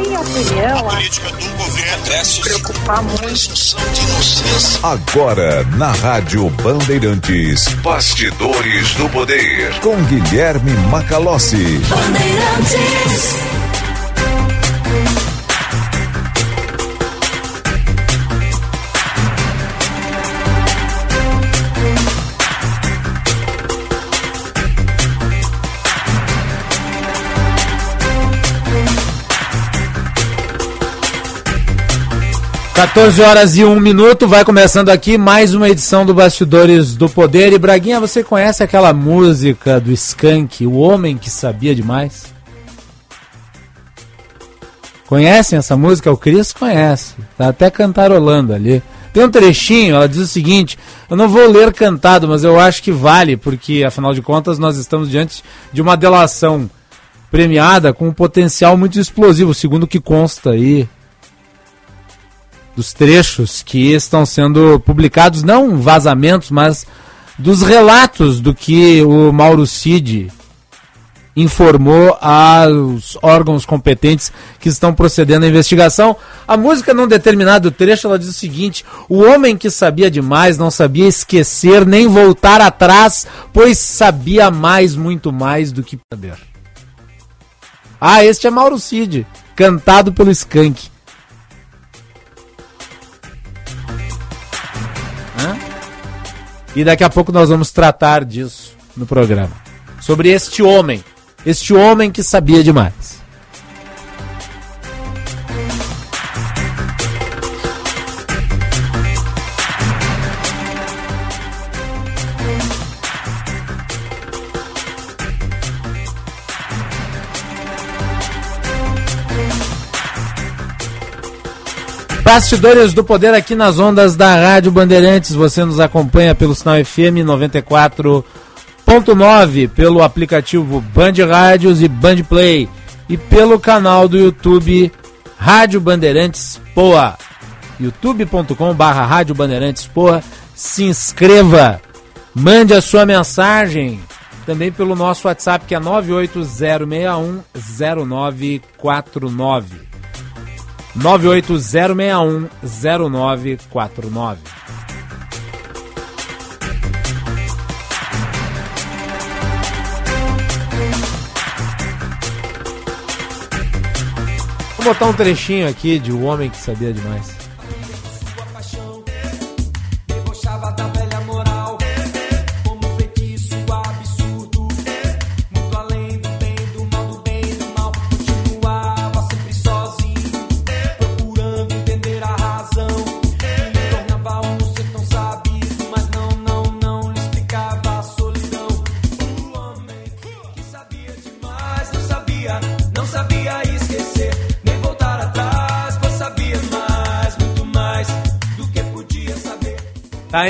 minha opinião, a política do governo é se preocupar muito. Agora, na Rádio Bandeirantes, Bastidores do Poder, com Guilherme Macalossi. Bandeirantes. 14 horas e 1 minuto, vai começando aqui mais uma edição do Bastidores do Poder. E Braguinha, você conhece aquela música do Skank, O Homem que Sabia Demais? Conhecem essa música? O Cris conhece, tá até cantarolando ali. Tem um trechinho, ela diz o seguinte: eu não vou ler cantado, mas eu acho que vale, porque afinal de contas nós estamos diante de uma delação premiada com um potencial muito explosivo, segundo o que consta aí dos trechos que estão sendo publicados, não vazamentos, mas dos relatos do que o Mauro Cid informou aos órgãos competentes que estão procedendo à investigação. A música, num determinado trecho, ela diz o seguinte: O homem que sabia demais não sabia esquecer nem voltar atrás, pois sabia mais, muito mais do que saber. Ah, este é Mauro Cid, cantado pelo Skank. E daqui a pouco nós vamos tratar disso no programa. Sobre este homem. Este homem que sabia demais. Bastidores do Poder aqui nas ondas da Rádio Bandeirantes. Você nos acompanha pelo sinal FM 94.9, pelo aplicativo Band Rádios e Band Play e pelo canal do YouTube Rádio Bandeirantes Poa. youtube.com barra Rádio Bandeirantes Poa. Se inscreva, mande a sua mensagem também pelo nosso WhatsApp que é 98061 0949. 980610949. Vou botar um trechinho aqui de O Homem que Sabia Demais.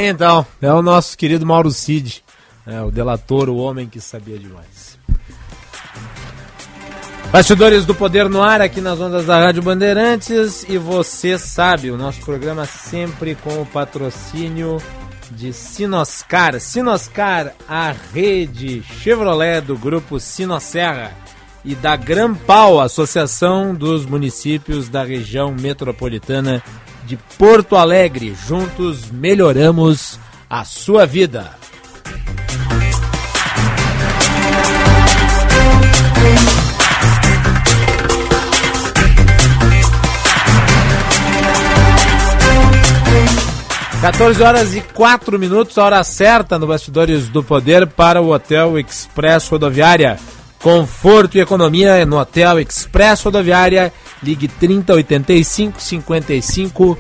Aí então, é o nosso querido Mauro Cid, é, o delator, o homem que sabia demais. Bastidores do Poder no ar aqui nas ondas da Rádio Bandeirantes e você sabe, o nosso programa sempre com o patrocínio de Sinoscar. Sinoscar, a rede Chevrolet do grupo Sinosserra e da Grampal, Associação dos Municípios da Região Metropolitana de Porto Alegre. Juntos melhoramos a sua vida. Quatorze horas e quatro minutos, hora certa no Bastidores do Poder para o Hotel Express Rodoviária. Conforto e economia no Hotel Express Rodoviária. Ligue 3085 5500.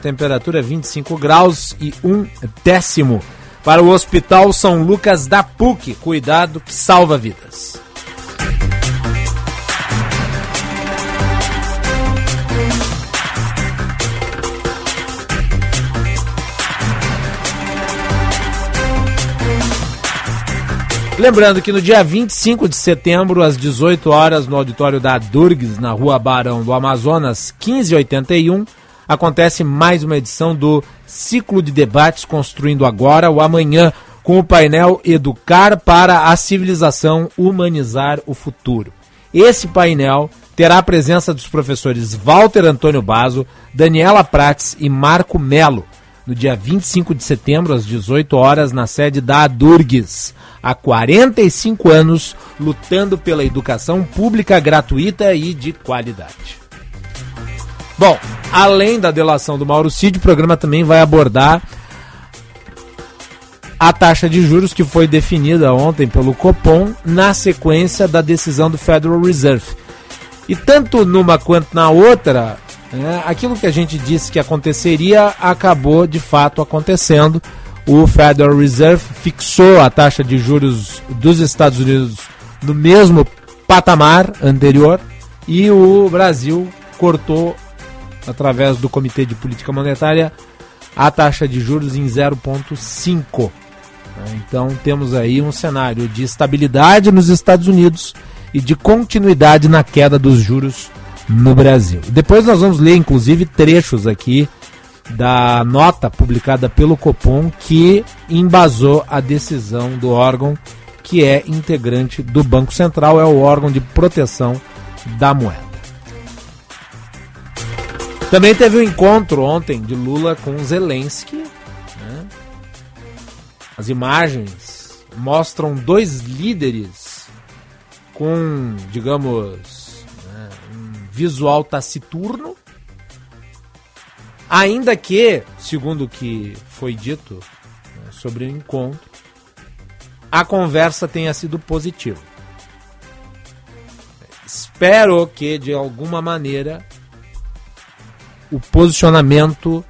Temperatura 25 graus e um décimo. Para o Hospital São Lucas da PUC. Cuidado que salva vidas. Lembrando que no dia 25 de setembro, às 18 horas, no auditório da Durgues, na rua Barão do Amazonas, 1581, acontece mais uma edição do ciclo de debates Construindo Agora o Amanhã, com o painel Educar para a Civilização, Humanizar o Futuro. Esse painel terá a presença dos professores Walter Antônio Basso, Daniela Prates e Marco Melo, no dia 25 de setembro, às 18 horas, na sede da Adurgues. Há 45 anos, lutando pela educação pública gratuita e de qualidade. Bom, além da delação do Mauro Cid, o programa também vai abordar a taxa de juros que foi definida ontem pelo Copom na sequência da decisão do Federal Reserve. E tanto numa quanto na outra, né, aquilo que a gente disse que aconteceria acabou de fato acontecendo. O Federal Reserve fixou a taxa de juros dos Estados Unidos no mesmo patamar anterior e o Brasil cortou, através do Comitê de Política Monetária, a taxa de juros em 0,5. Então temos aí um cenário de estabilidade nos Estados Unidos e de continuidade na queda dos juros no Brasil. Depois nós vamos ler, inclusive, trechos aqui da nota publicada pelo Copom que embasou a decisão do órgão que é integrante do Banco Central, é o órgão de proteção da moeda. Também teve um encontro ontem de Lula com Zelensky as imagens mostram dois líderes com, digamos, né, visual taciturno, ainda que, segundo o que foi dito né, sobre o encontro, a conversa tenha sido positiva. Espero que, de alguma maneira, o posicionamento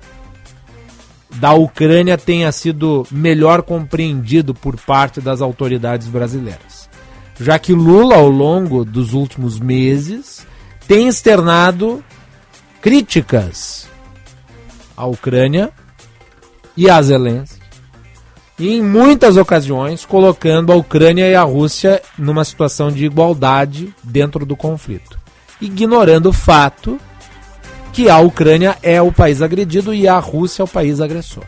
da Ucrânia tenha sido melhor compreendido por parte das autoridades brasileiras. Já que Lula, ao longo dos últimos meses, tem externado críticas à Ucrânia e a Zelensky, e em muitas ocasiões colocando a Ucrânia e a Rússia numa situação de igualdade dentro do conflito, ignorando o fato que a Ucrânia é o país agredido e a Rússia é o país agressor.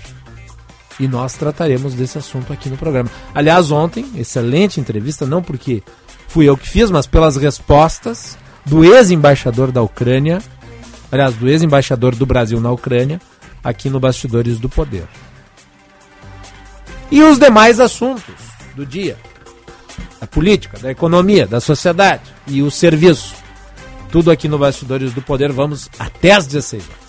E nós trataremos desse assunto aqui no programa. Aliás, ontem, excelente entrevista, não porque fui eu que fiz, mas pelas respostas do ex-embaixador da Ucrânia, aliás, do ex-embaixador do Brasil na Ucrânia, aqui no Bastidores do Poder. E os demais assuntos do dia: da política, da economia, da sociedade e o serviço. Tudo aqui no Bastidores do Poder. Vamos até às 16 horas.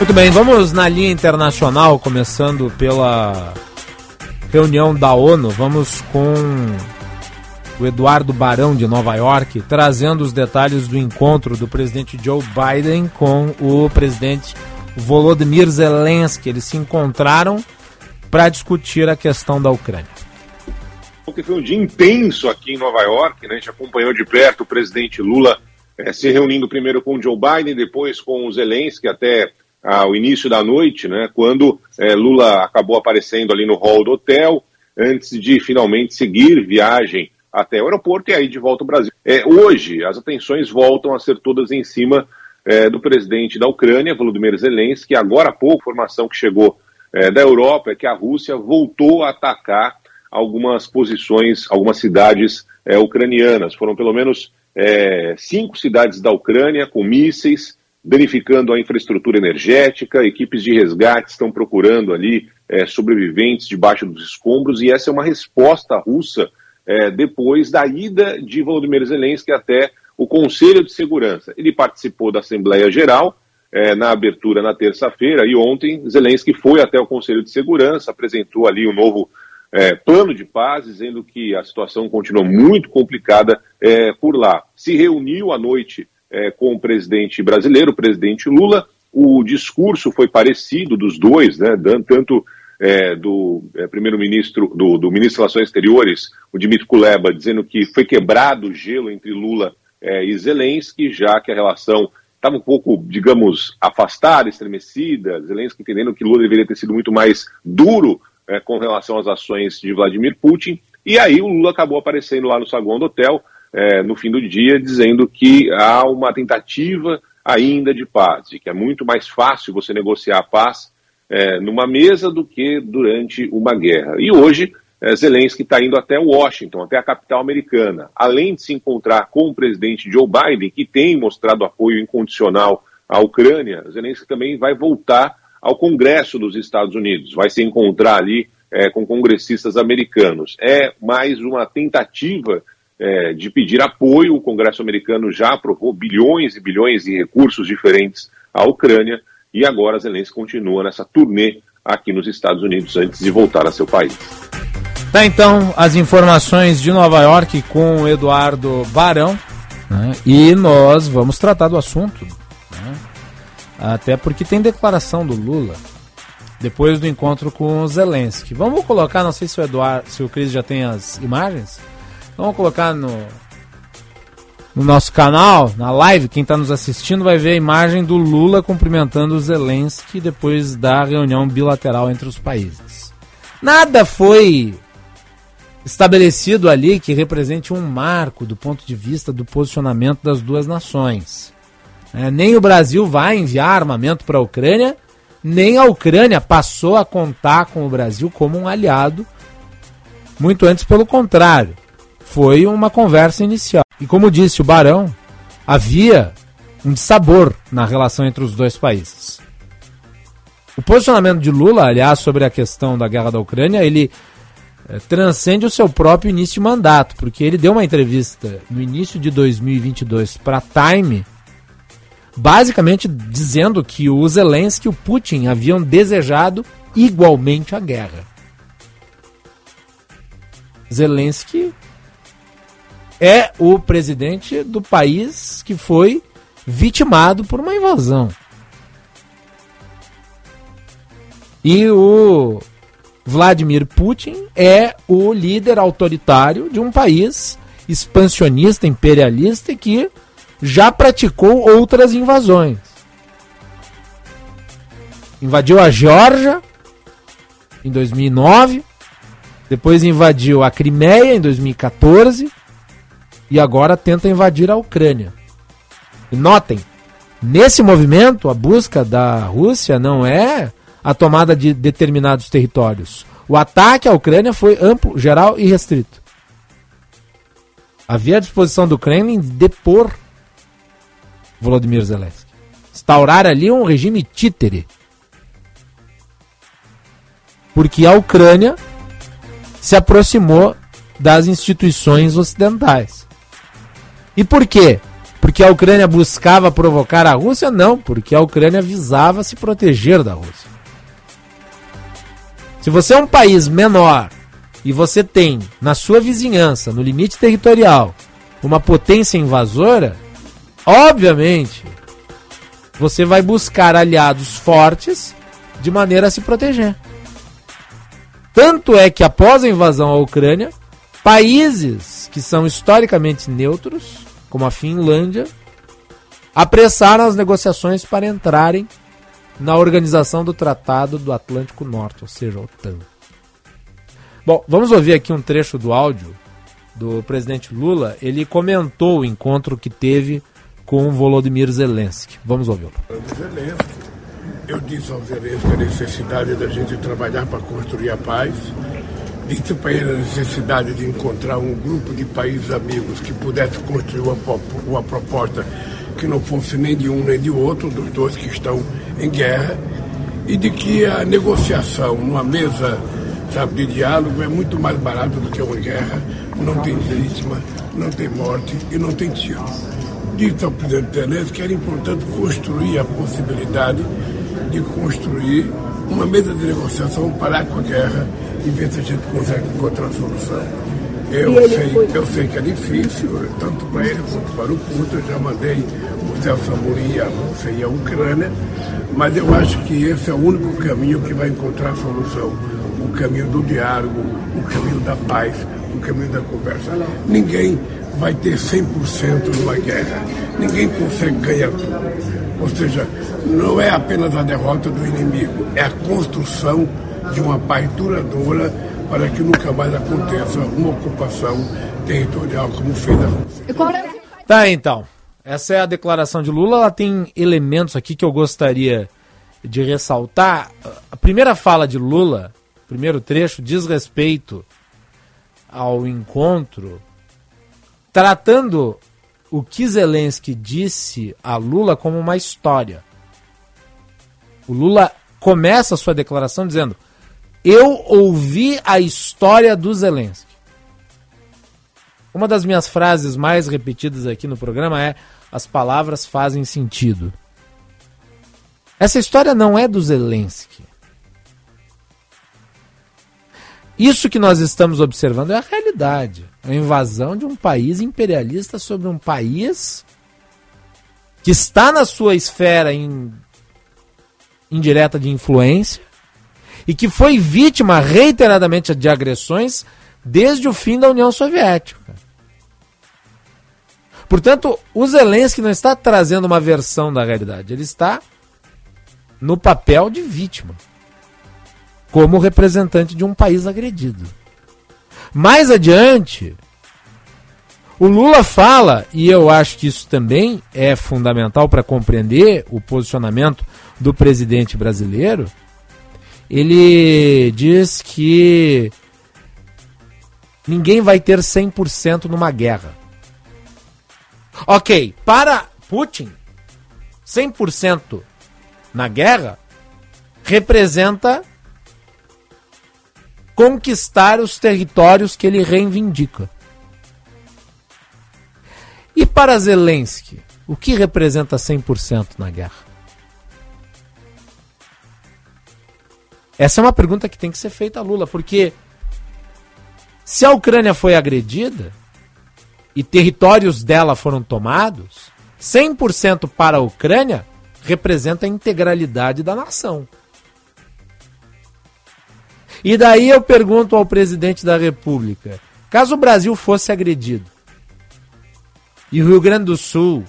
Muito bem, vamos na linha internacional, começando pela reunião da ONU. Vamos com o Eduardo Barão de Nova York, trazendo os detalhes do encontro do presidente Joe Biden com o presidente Volodymyr Zelensky. Eles se encontraram para discutir a questão da Ucrânia. Porque foi um dia intenso aqui em Nova York, né? a gente acompanhou de perto o presidente Lula é, se reunindo primeiro com o Joe Biden, depois com o Zelensky, até ao início da noite, né, quando é, Lula acabou aparecendo ali no hall do hotel, antes de finalmente seguir viagem até o aeroporto e aí de volta ao Brasil. É, hoje, as atenções voltam a ser todas em cima é, do presidente da Ucrânia, Volodymyr Zelensky, agora há pouco, informação que chegou é, da Europa é que a Rússia voltou a atacar algumas posições, algumas cidades é, ucranianas. Foram pelo menos é, cinco cidades da Ucrânia com mísseis, danificando a infraestrutura energética, equipes de resgate estão procurando ali é, sobreviventes debaixo dos escombros, e essa é uma resposta russa é, depois da ida de Volodymyr Zelensky até o Conselho de Segurança. Ele participou da Assembleia Geral é, na abertura na terça-feira, e ontem Zelensky foi até o Conselho de Segurança, apresentou ali um novo é, plano de paz, dizendo que a situação continua muito complicada é, por lá. Se reuniu à noite é, com o presidente brasileiro, o presidente Lula. O discurso foi parecido dos dois, né, tanto é, do é, primeiro-ministro, do, do, ministro das Relações Exteriores, o Dmitry Kuleba, dizendo que foi quebrado o gelo entre Lula é, e Zelensky, já que a relação estava um pouco, digamos, afastada, estremecida, Zelensky entendendo que Lula deveria ter sido muito mais duro é, com relação às ações de Vladimir Putin. E aí o Lula acabou aparecendo lá no saguão do hotel, é, no fim do dia, dizendo que há uma tentativa ainda de paz, e que é muito mais fácil você negociar a paz é, numa mesa do que durante uma guerra. E hoje, é, Zelensky está indo até Washington, até a capital americana, além de se encontrar com o presidente Joe Biden, que tem mostrado apoio incondicional à Ucrânia, Zelensky também vai voltar ao Congresso dos Estados Unidos, vai se encontrar ali é, com congressistas americanos. É mais uma tentativa é, de pedir apoio. O Congresso americano já aprovou bilhões e bilhões de recursos diferentes à Ucrânia e agora Zelensky continua nessa turnê aqui nos Estados Unidos antes de voltar a seu país. Tá então as informações de Nova York com Eduardo Barão né? e nós vamos tratar do assunto. Né? Até porque tem declaração do Lula depois do encontro com o Zelensky. Vamos colocar, não sei se o Eduardo, se o Cris já tem as imagens. Vamos colocar no, no nosso canal, na live, quem está nos assistindo vai ver a imagem do Lula cumprimentando o Zelensky depois da reunião bilateral entre os países. Nada foi estabelecido ali que represente um marco do ponto de vista do posicionamento das duas nações. É, nem o Brasil vai enviar armamento para a Ucrânia, nem a Ucrânia passou a contar com o Brasil como um aliado. Muito antes, pelo contrário, foi uma conversa inicial. E como disse o Barão, havia um dissabor na relação entre os dois países. O posicionamento de Lula, aliás, sobre a questão da guerra da Ucrânia, ele é, transcende o seu próprio início de mandato, porque ele deu uma entrevista no início de 2022 para Time, basicamente dizendo que o Zelensky e o Putin haviam desejado igualmente a guerra. Zelensky é o presidente do país que foi vitimado por uma invasão. E o Vladimir Putin é o líder autoritário de um país expansionista, imperialista que já praticou outras invasões. Invadiu a Geórgia em 2009, depois invadiu a Crimeia em 2014 e agora tenta invadir a Ucrânia. E notem, nesse movimento, a busca da Rússia não é a tomada de determinados territórios. O ataque à Ucrânia foi amplo, geral e restrito. Havia a disposição do Kremlin de depor Volodymyr Zelensky. Instaurar ali um regime títere. Porque a Ucrânia se aproximou das instituições ocidentais. E por quê? Porque a Ucrânia buscava provocar a Rússia? Não, porque a Ucrânia visava se proteger da Rússia. Se você é um país menor e você tem na sua vizinhança, no limite territorial, uma potência invasora, obviamente você vai buscar aliados fortes de maneira a se proteger. Tanto é que após a invasão à Ucrânia, países que são historicamente neutros, como a Finlândia, apressaram as negociações para entrarem na organização do Tratado do Atlântico Norte, ou seja, a OTAN. Bom, vamos ouvir aqui um trecho do áudio do presidente Lula. Ele comentou o encontro que teve com Volodymyr Zelensky. Vamos ouvi-lo. Eu disse ao Zelensky a necessidade da gente trabalhar para construir a paz disse para ele a necessidade de encontrar um grupo de países amigos que pudesse construir uma, uma proposta que não fosse nem de um nem de outro, dos dois que estão em guerra, e de que a negociação numa mesa sabe, de diálogo é muito mais barato do que uma guerra, não tem vítima, não tem morte e não tem tiro. Disse ao presidente Zelensky que era importante construir a possibilidade de construir uma mesa de negociação, parar com a guerra e ver se a gente consegue encontrar a solução. Eu sei, eu sei que é difícil, tanto para ele quanto para o Putin. Eu já mandei o Celso Amorim a Rússia e a Ucrânia, mas eu acho que esse é o único caminho que vai encontrar a solução. O caminho do diálogo, o caminho da paz, o caminho da conversa. Ninguém vai ter 100% numa guerra. Ninguém consegue ganhar tudo. Ou seja, não é apenas a derrota do inimigo, é a construção de uma paz duradoura para que nunca mais aconteça uma ocupação territorial como fez a Rússia. Tá, então. Essa é a declaração de Lula. Ela tem elementos aqui que eu gostaria de ressaltar. A primeira fala de Lula, primeiro trecho, diz respeito ao encontro, tratando o que Zelensky disse a Lula como uma história. O Lula começa a sua declaração dizendo: Eu ouvi a história do Zelensky. Uma das minhas frases mais repetidas aqui no programa é: As palavras fazem sentido. Essa história não é do Zelensky. Isso que nós estamos observando é a realidade. A invasão de um país imperialista sobre um país que está na sua esfera in, indireta de influência e que foi vítima reiteradamente de agressões desde o fim da União Soviética. Portanto, o Zelensky não está trazendo uma versão da realidade, ele está no papel de vítima, como representante de um país agredido. Mais adiante, o Lula fala, e eu acho que isso também é fundamental para compreender o posicionamento do presidente brasileiro. Ele diz que ninguém vai ter 100% numa guerra. Ok, para Putin, 100% na guerra representa conquistar os territórios que ele reivindica. E para Zelensky, o que representa 100% na guerra? Essa é uma pergunta que tem que ser feita a Lula, porque se a Ucrânia foi agredida, e territórios dela foram tomados, 100% para a Ucrânia representa a integralidade da nação. E daí eu pergunto ao presidente da República: caso o Brasil fosse agredido e o Rio Grande do Sul,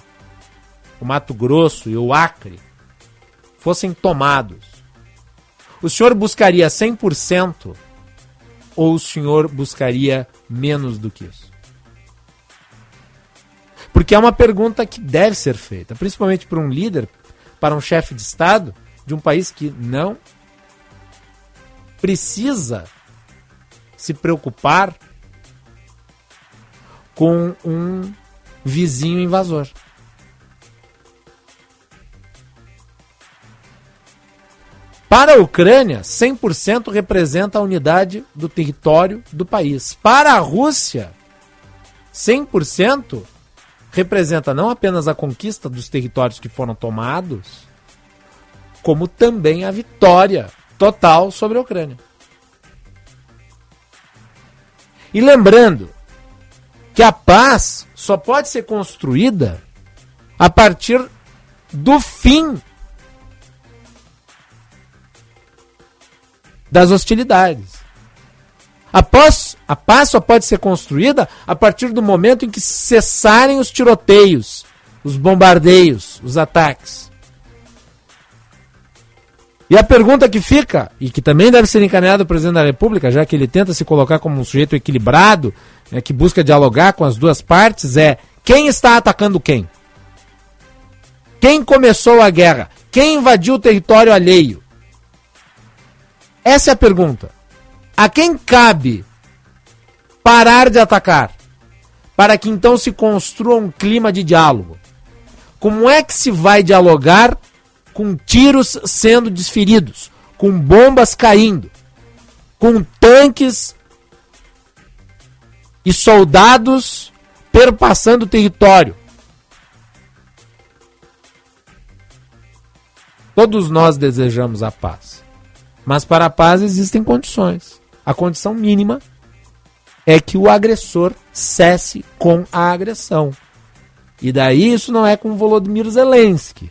o Mato Grosso e o Acre fossem tomados, o senhor buscaria 100% ou o senhor buscaria menos do que isso? Porque é uma pergunta que deve ser feita, principalmente para um líder, para um chefe de Estado de um país que não precisa se preocupar com um vizinho invasor. Para a Ucrânia, 100% representa a unidade do território do país. Para a Rússia, 100% representa não apenas a conquista dos territórios que foram tomados, como também a vitória total sobre a Ucrânia. E lembrando que a paz só pode ser construída a partir do fim das hostilidades. Após a paz só pode ser construída a partir do momento em que cessarem os tiroteios, os bombardeios, os ataques. E a pergunta que fica, e que também deve ser encaminhada ao presidente da República, já que ele tenta se colocar como um sujeito equilibrado, né, que busca dialogar com as duas partes, é: quem está atacando quem? Quem começou a guerra? Quem invadiu o território alheio? Essa é a pergunta. A quem cabe parar de atacar, para que então se construa um clima de diálogo. Como é que se vai dialogar com tiros sendo desferidos, com bombas caindo, com tanques e soldados perpassando o território? Todos nós desejamos a paz. Mas para a paz existem condições. A condição mínima é que o agressor cesse com a agressão. E daí isso não é com Volodymyr Zelensky.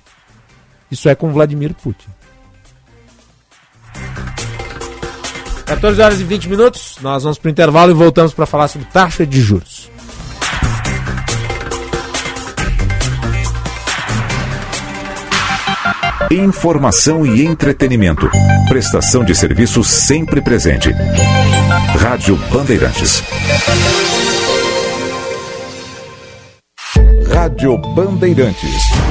Isso é com Vladimir Putin. 14 horas e 20 minutos, nós vamos para o intervalo e voltamos para falar sobre taxa de juros. Informação e entretenimento. Prestação de serviço sempre presente. Rádio Bandeirantes. Rádio Bandeirantes.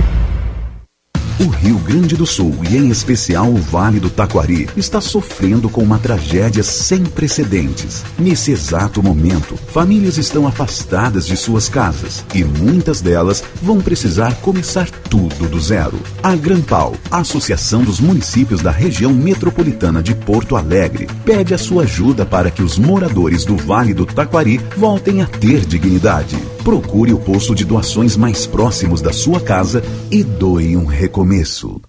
O Rio Grande do Sul, e em especial o Vale do Taquari, está sofrendo com uma tragédia sem precedentes. Nesse exato momento, famílias estão afastadas de suas casas e muitas delas vão precisar começar tudo do zero. A Grampal, Associação dos Municípios da Região Metropolitana de Porto Alegre, pede a sua ajuda para que os moradores do Vale do Taquari voltem a ter dignidade. Procure o posto de doações mais próximos da sua casa e doe um recomeço.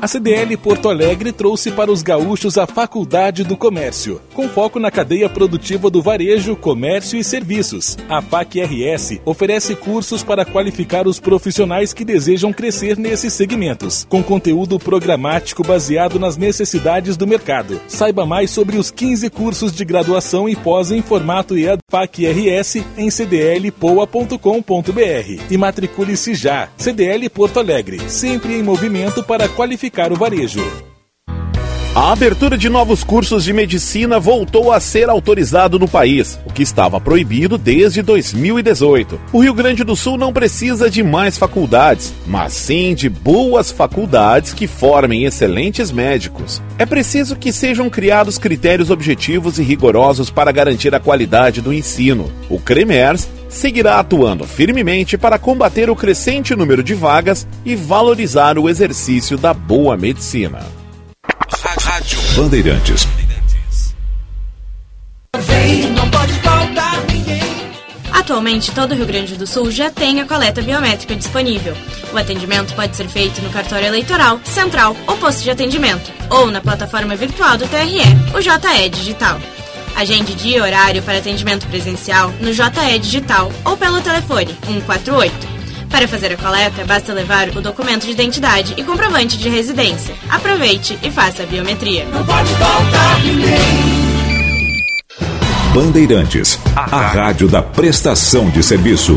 A CDL Porto Alegre trouxe para os gaúchos a Faculdade do Comércio, com foco na cadeia produtiva do varejo, comércio e serviços. A FAC-RS oferece cursos para qualificar os profissionais que desejam crescer nesses segmentos, com conteúdo programático baseado nas necessidades do mercado. Saiba mais sobre os 15 cursos de graduação e pós em formato EAD FAC-RS em cdlpoa.com.br e matricule-se já. CDL Porto Alegre, sempre em movimento para qualificar o varejo. A abertura de novos cursos de medicina voltou a ser autorizado no país, o que estava proibido desde 2018. O Rio Grande do Sul não precisa de mais faculdades, mas sim de boas faculdades que formem excelentes médicos. É preciso que sejam criados critérios objetivos e rigorosos para garantir a qualidade do ensino. O CREMERS seguirá atuando firmemente para combater o crescente número de vagas e valorizar o exercício da boa medicina. Rádio Bandeirantes. Atualmente, todo o Rio Grande do Sul já tem a coleta biométrica disponível. O atendimento pode ser feito no cartório eleitoral, central ou posto de atendimento, ou na plataforma virtual do TRE, o JE Digital. Agende dia e horário para atendimento presencial no JE Digital ou pelo telefone 148. Para fazer a coleta, basta levar o documento de identidade e comprovante de residência. Aproveite e faça a biometria. Não pode faltar ninguém. Bandeirantes, a rádio da prestação de serviço.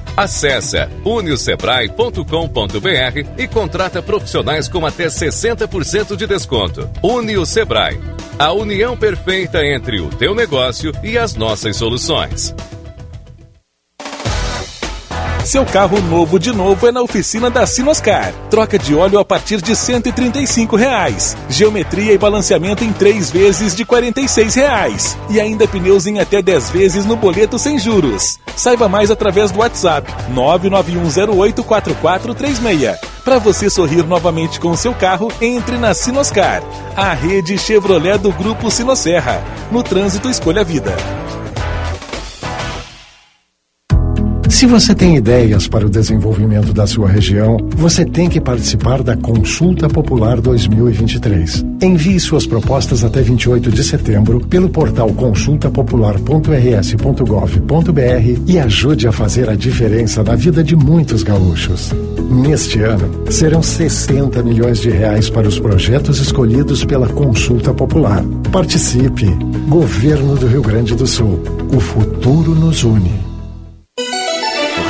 Acesse uniosebrae.com.br e contrata profissionais com até 60% de desconto. Unio Sebrae, a união perfeita entre o teu negócio e as nossas soluções. Seu carro novo de novo é na oficina da Sinoscar. Troca de óleo a partir de 135 reais. Geometria e balanceamento em três vezes de 46 reais. E ainda pneus em até 10 vezes no boleto sem juros. Saiba mais através do WhatsApp 991084436. Para você sorrir novamente com seu carro, entre na Sinoscar, a rede Chevrolet do Grupo Sinosserra. No trânsito, escolha a vida. Se você tem ideias para o desenvolvimento da sua região, você tem que participar da Consulta Popular 2023. Envie suas propostas até 28 de setembro pelo portal consultapopular.rs.gov.br e ajude a fazer a diferença na vida de muitos gaúchos. Neste ano, serão 60 milhões de reais para os projetos escolhidos pela Consulta Popular. Participe! Governo do Rio Grande do Sul. O futuro nos une.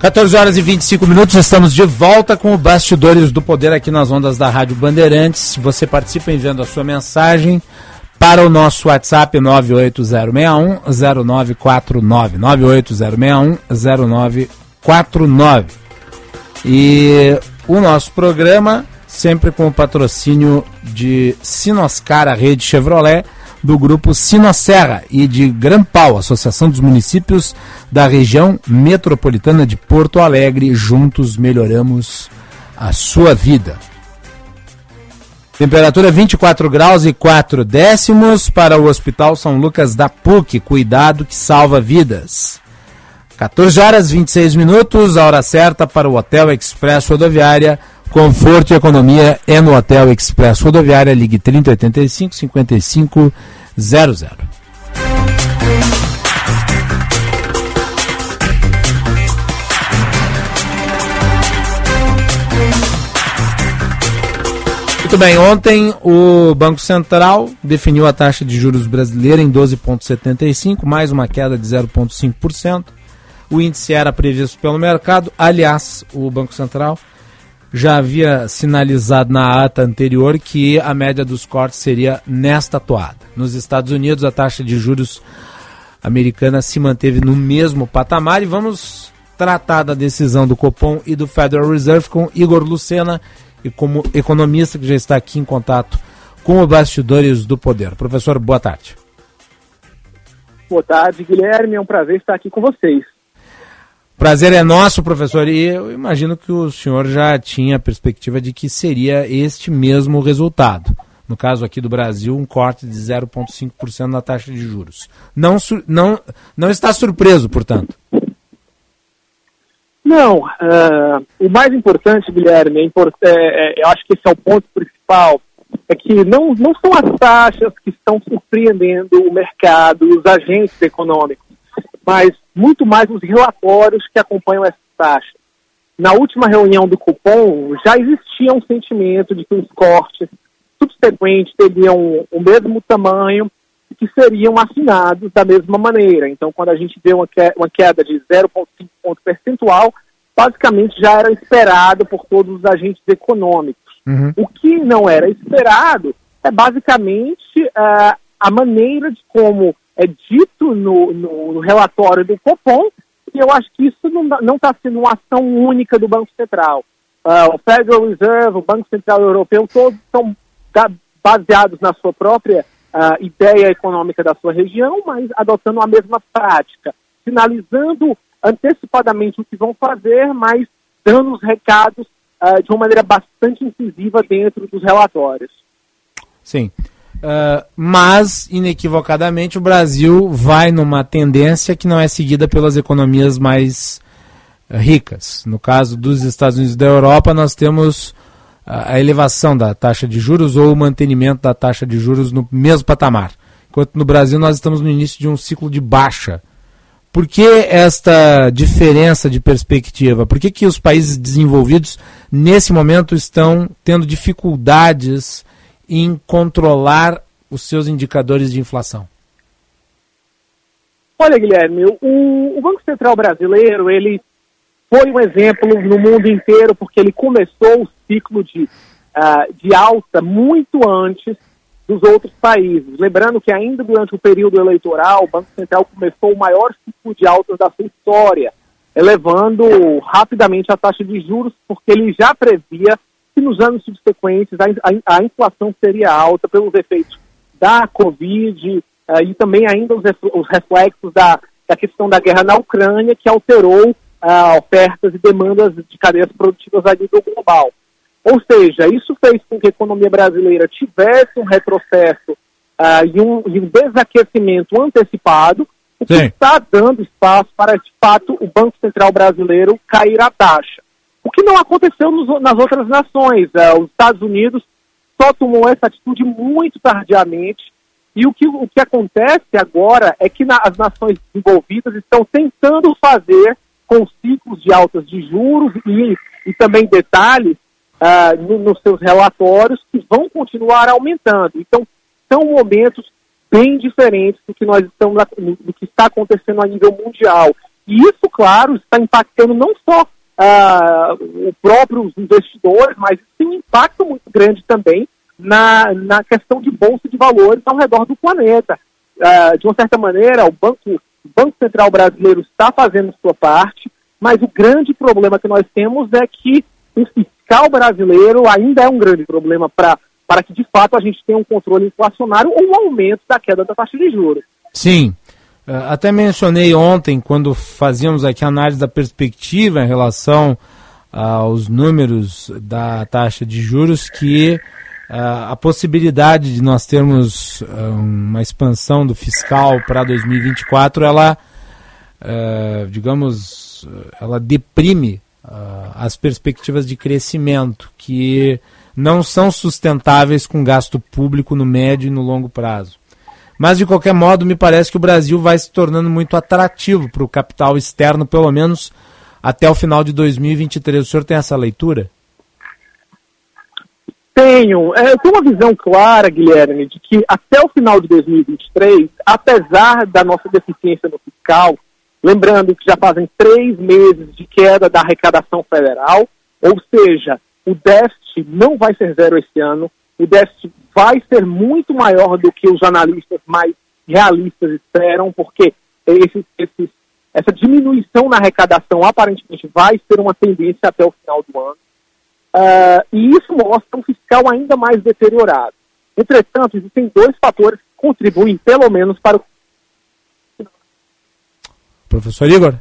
14 horas e 25 minutos, estamos de volta com o Bastidores do Poder aqui nas ondas da Rádio Bandeirantes. Você participa enviando a sua mensagem para o nosso WhatsApp 98061-0949. 98061-0949. E o nosso programa, sempre com o patrocínio de Sinoscar, a rede Chevrolet do grupo Sinosserra e de Grampau, Associação dos Municípios da região metropolitana de Porto Alegre. Juntos melhoramos a sua vida. Temperatura 24 graus e 4 décimos para o Hospital São Lucas da PUC. Cuidado que salva vidas. 14 horas 26 minutos, a hora certa para o Hotel Express Rodoviária. Conforto e economia é no Hotel Express Rodoviária. Ligue 3085 5500. Muito bem, ontem o Banco Central definiu a taxa de juros brasileira em 12,75, mais uma queda de 0,5%. O índice era previsto pelo mercado. Aliás, o Banco Central já havia sinalizado na ata anterior que a média dos cortes seria nesta toada. Nos Estados Unidos, a taxa de juros americana se manteve no mesmo patamar e vamos tratar da decisão do Copom e do Federal Reserve com Igor Lucena e como economista que já está aqui em contato com os bastidores do poder. Professor, boa tarde. Boa tarde, Guilherme. É um prazer estar aqui com vocês. Prazer é nosso, professor, e eu imagino que o senhor já tinha a perspectiva de que seria este mesmo resultado. No caso aqui do Brasil, um corte de 0,5% na taxa de juros. Não, não, não está surpreso, portanto? Não. Uh, o mais importante, Guilherme, é import é, é, eu acho que esse é o ponto principal, é que não, não são as taxas que estão surpreendendo o mercado, os agentes econômicos, mas muito mais os relatórios que acompanham essa taxa. Na última reunião do cupom, já existia um sentimento de que os cortes subsequentes teriam o mesmo tamanho e que seriam assinados da mesma maneira. Então, quando a gente vê uma queda de 0,5 ponto percentual, basicamente já era esperado por todos os agentes econômicos. Uhum. O que não era esperado é basicamente uh, a maneira de como é dito no, no, no relatório do Copom, e eu acho que isso não está sendo uma ação única do Banco Central. Uh, o Federal Reserve, o Banco Central Europeu, todos são baseados na sua própria uh, ideia econômica da sua região, mas adotando a mesma prática, sinalizando antecipadamente o que vão fazer, mas dando os recados uh, de uma maneira bastante incisiva dentro dos relatórios. Sim. Uh, mas, inequivocadamente, o Brasil vai numa tendência que não é seguida pelas economias mais uh, ricas. No caso dos Estados Unidos e da Europa, nós temos uh, a elevação da taxa de juros ou o mantenimento da taxa de juros no mesmo patamar. Enquanto no Brasil nós estamos no início de um ciclo de baixa. Por que esta diferença de perspectiva? Por que, que os países desenvolvidos, nesse momento, estão tendo dificuldades em controlar os seus indicadores de inflação? Olha, Guilherme, o, o, Banco Central brasileiro ele foi um exemplo no mundo inteiro porque ele começou o ciclo de, uh, de alta muito antes dos outros países. Lembrando que ainda durante o período eleitoral, o Banco Central começou o maior ciclo de altas da sua história, elevando rapidamente a taxa de juros, porque ele já previa que nos anos subsequentes a, a, a inflação seria alta pelos efeitos da Covid uh, e também ainda os, os reflexos da, da, questão da guerra na Ucrânia, que alterou uh, ofertas e demandas de cadeias produtivas a nível global. Ou seja, isso fez com que a economia brasileira tivesse um retrocesso uh, e, um, e, um, desaquecimento antecipado, o que Sim. está dando espaço para, de fato, o Banco Central brasileiro cair a taxa. O que não aconteceu nos, nas outras nações. Uh, os Estados Unidos só tomou essa atitude muito tardiamente. E o que, o que acontece agora é que na, as nações desenvolvidas estão tentando fazer com ciclos de altas de juros e, e também detalhes uh, no, nos seus relatórios que vão continuar aumentando. Então, são momentos bem diferentes do que nós estamos do que está acontecendo a nível mundial. E isso, claro, está impactando não só uh, os próprios investidores, mas tem um impacto muito grande também na, na questão de bolsa de valores ao redor do planeta. Uh, de uma certa maneira, o Banco, o Banco Central Brasileiro está fazendo sua parte, mas o grande problema que nós temos é que o fiscal brasileiro ainda é um grande problema para para que de fato a gente tenha um controle inflacionário ou um aumento da queda da taxa de juros. Sim. Uh, até mencionei ontem, quando fazíamos aqui a análise da perspectiva em relação aos números da taxa de juros, que uh, a possibilidade de nós termos uh, uma expansão do fiscal para 2024, ela, digamos, ela deprime as perspectivas de crescimento, que não são sustentáveis com gasto público no médio e no longo prazo. Mas, de qualquer modo, me parece que o Brasil vai se tornando muito atrativo para o capital externo, pelo menos até o final de 2023. O senhor tem essa leitura? Tenho. É, eu tenho uma visão clara, Guilherme, de que até o final de 2023, apesar da nossa deficiência no fiscal, lembrando que já fazem três meses de queda da arrecadação federal, ou seja, o déficit não vai ser zero esse ano, o déficit vai ser muito maior do que os analistas mais realistas esperam, porque esse, esse, essa diminuição na arrecadação aparentemente vai ser uma tendência até o final do ano. Uh, e isso mostra um fiscal ainda mais deteriorado. Entretanto, existem dois fatores que contribuem, pelo menos, para o. Professor Igor,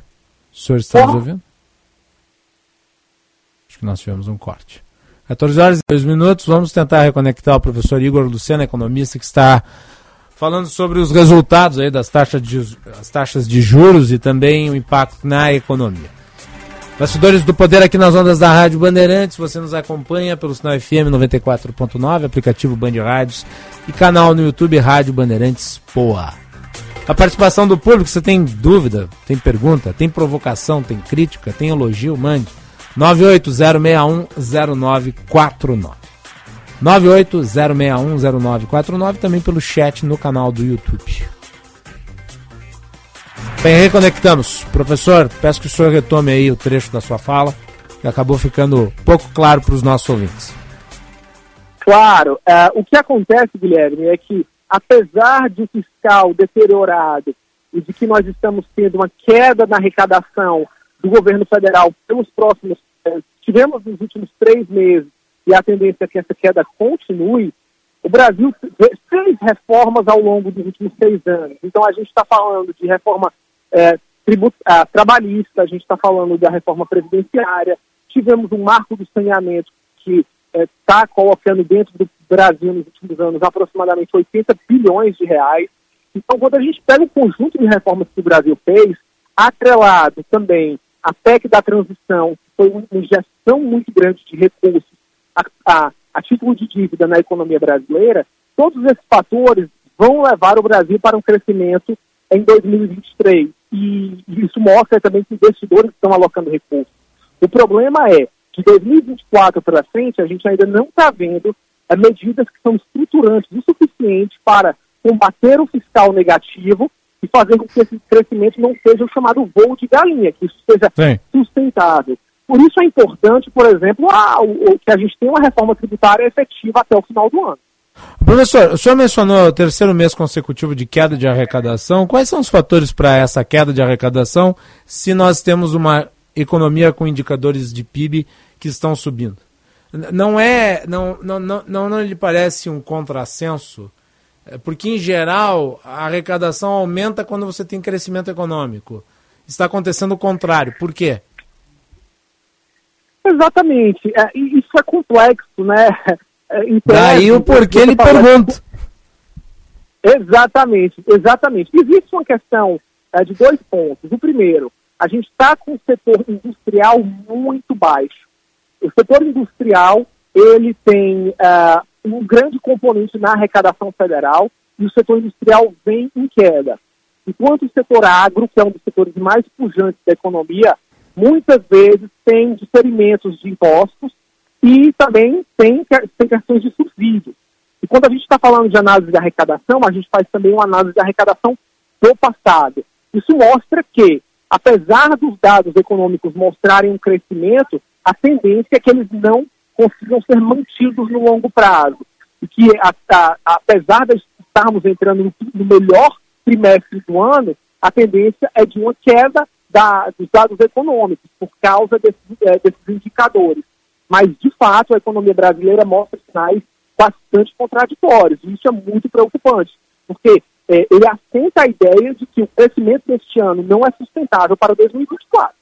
o senhor está nos ouvindo? Acho que nós tivemos um corte. 14 horas e 2 minutos, vamos tentar reconectar o professor Igor Luciano, economista, que está falando sobre os resultados aí das taxas de, as taxas de juros e também o impacto na economia. Bastidores do Poder aqui nas ondas da Rádio Bandeirantes, você nos acompanha pelo sinal FM 94.9, aplicativo Band Rádios e canal no YouTube Rádio Bandeirantes Poa. A participação do público, você tem dúvida, tem pergunta, tem provocação, tem crítica, tem elogio, mande 980610949. 980610949 também pelo chat no canal do YouTube. Bem, reconectamos. Professor, peço que o senhor retome aí o trecho da sua fala, que acabou ficando pouco claro para os nossos ouvintes. Claro. Uh, o que acontece, Guilherme, é que apesar de o fiscal deteriorado e de que nós estamos tendo uma queda na arrecadação do governo federal pelos próximos tivemos nos últimos três meses e a tendência é que essa queda continue, o Brasil fez reformas ao longo dos últimos seis anos. Então a gente está falando de reforma é, tribut, ah, trabalhista, a gente está falando da reforma previdenciária, tivemos um marco do saneamento que está é, colocando dentro do Brasil nos últimos anos aproximadamente 80 bilhões de reais. Então, quando a gente pega o conjunto de reformas que o Brasil fez, atrelado também a PEC da transição, foi uma injeção muito grande de recursos a, a, a título de dívida na economia brasileira, todos esses fatores vão levar o Brasil para um crescimento em 2023. E isso mostra também que investidores estão alocando recursos. O problema é que 2024 para frente, a gente ainda não está vendo é, medidas que são estruturantes o suficiente para combater o fiscal negativo e fazer com que esse crescimento não seja o chamado voo de galinha, que isso seja Sim. sustentável. Por isso é importante, por exemplo, a, o, que a gente tenha uma reforma tributária efetiva até o final do ano. Professor, o senhor mencionou o terceiro mês consecutivo de queda de arrecadação. Quais são os fatores para essa queda de arrecadação se nós temos uma economia com indicadores de PIB que estão subindo? Não é, não, não, não, não, não lhe parece um contrassenso porque, em geral, a arrecadação aumenta quando você tem crescimento econômico. Está acontecendo o contrário. Por quê? Exatamente. É, isso é complexo, né? É, Daí o porquê ele pergunta. Exatamente, exatamente. Existe uma questão é, de dois pontos. O primeiro, a gente está com o setor industrial muito baixo. O setor industrial, ele tem uh, um grande componente na arrecadação federal e o setor industrial vem em queda. Enquanto o setor agro, que é um dos setores mais pujantes da economia, muitas vezes tem diferimentos de impostos e também tem, tem questões de subsídio. E quando a gente está falando de análise de arrecadação, a gente faz também uma análise de arrecadação do passado. Isso mostra que, apesar dos dados econômicos mostrarem um crescimento, a tendência é que eles não consigam ser mantidos no longo prazo. E que, a, a, apesar de estarmos entrando no, no, melhor trimestre do ano, a tendência é de uma queda da, dos dados econômicos, por causa desses, é, desses indicadores. Mas, de fato, a economia brasileira mostra sinais bastante contraditórios. E isso é muito preocupante, porque é, ele assenta a ideia de que o crescimento deste ano não é sustentável para 2024.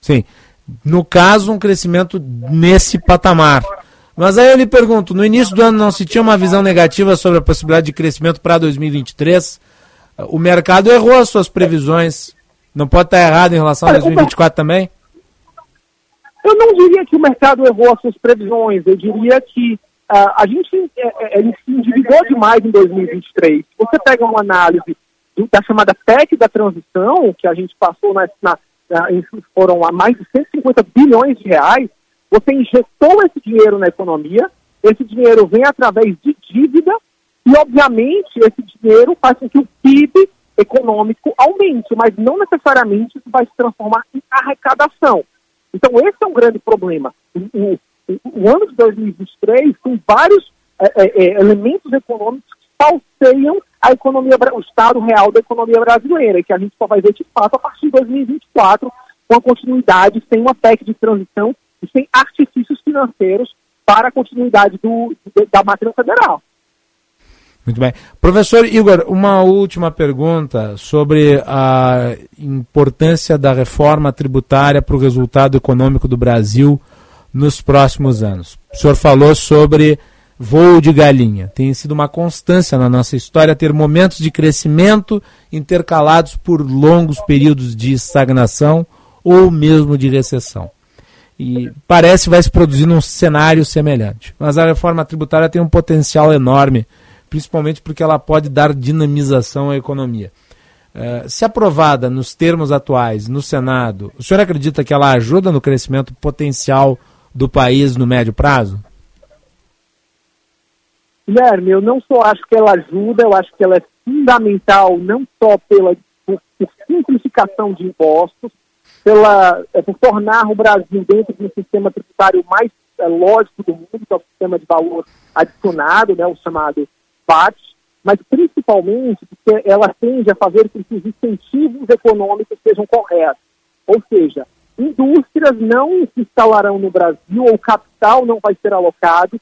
Sim. No caso, um crescimento nesse patamar. Mas aí eu lhe pergunto, no início do ano não se tinha uma visão negativa sobre a possibilidade de crescimento para 2023? O mercado errou as suas previsões. Não pode estar errado em relação a 2024 também? Eu não diria que o mercado errou as suas previsões. Eu diria que uh, a gente é, é, se endividou demais em 2023. Você pega uma análise da chamada PEC da transição, que a gente passou na, na, foram a mais de 150 bilhões de reais, você injetou esse dinheiro na economia, esse dinheiro vem através de dívida e, obviamente, esse dinheiro faz com que o PIB econômico aumente, mas não necessariamente isso vai se transformar em arrecadação. Então, esse é um grande problema. O, o, o ano de 2023 tem vários é, é, é, elementos econômicos que falseiam a economia, o estado real da economia brasileira, que a gente só vai ver de fato a partir de 2024, com a continuidade, sem uma PEC de transição e sem artifícios financeiros para a continuidade do, da máquina federal. Muito bem. Professor Igor, uma última pergunta sobre a importância da reforma tributária para o resultado econômico do Brasil nos próximos anos. O senhor falou sobre voo de galinha. Tem sido uma constância na nossa história ter momentos de crescimento intercalados por longos períodos de estagnação ou mesmo de recessão. E parece vai se produzir um cenário semelhante. Mas a reforma tributária tem um potencial enorme, principalmente porque ela pode dar dinamização à economia. Uh, se aprovada nos termos atuais no Senado, o senhor acredita que ela ajuda no crescimento potencial do país no médio prazo? Guilherme, eu não só acho que ela ajuda, eu acho que ela é fundamental não só pela por, por simplificação de impostos, pela, é, por tornar o Brasil dentro de um sistema tributário mais é, lógico do mundo, que é o sistema de valor adicionado, né, o chamado VAT, mas principalmente porque ela tende a fazer com que os incentivos econômicos sejam corretos. Ou seja, indústrias não se instalarão no Brasil ou capital não vai ser alocado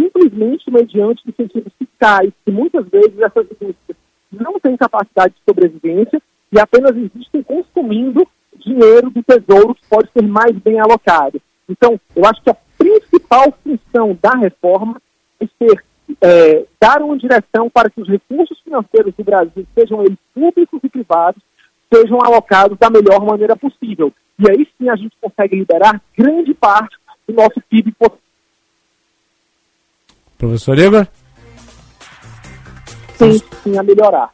simplesmente mediante incentivos fiscais, que muitas vezes essas indústrias não têm capacidade de sobrevivência e apenas existem consumindo dinheiro do tesouro que pode ser mais bem alocado. Então, eu acho que a principal função da reforma é ser é, dar uma direção para que os recursos financeiros do Brasil, sejam eles públicos e privados, sejam alocados da melhor maneira possível. E aí sim a gente consegue liberar grande parte do nosso PIB. Professor Igor? Sim, sim, a melhorar.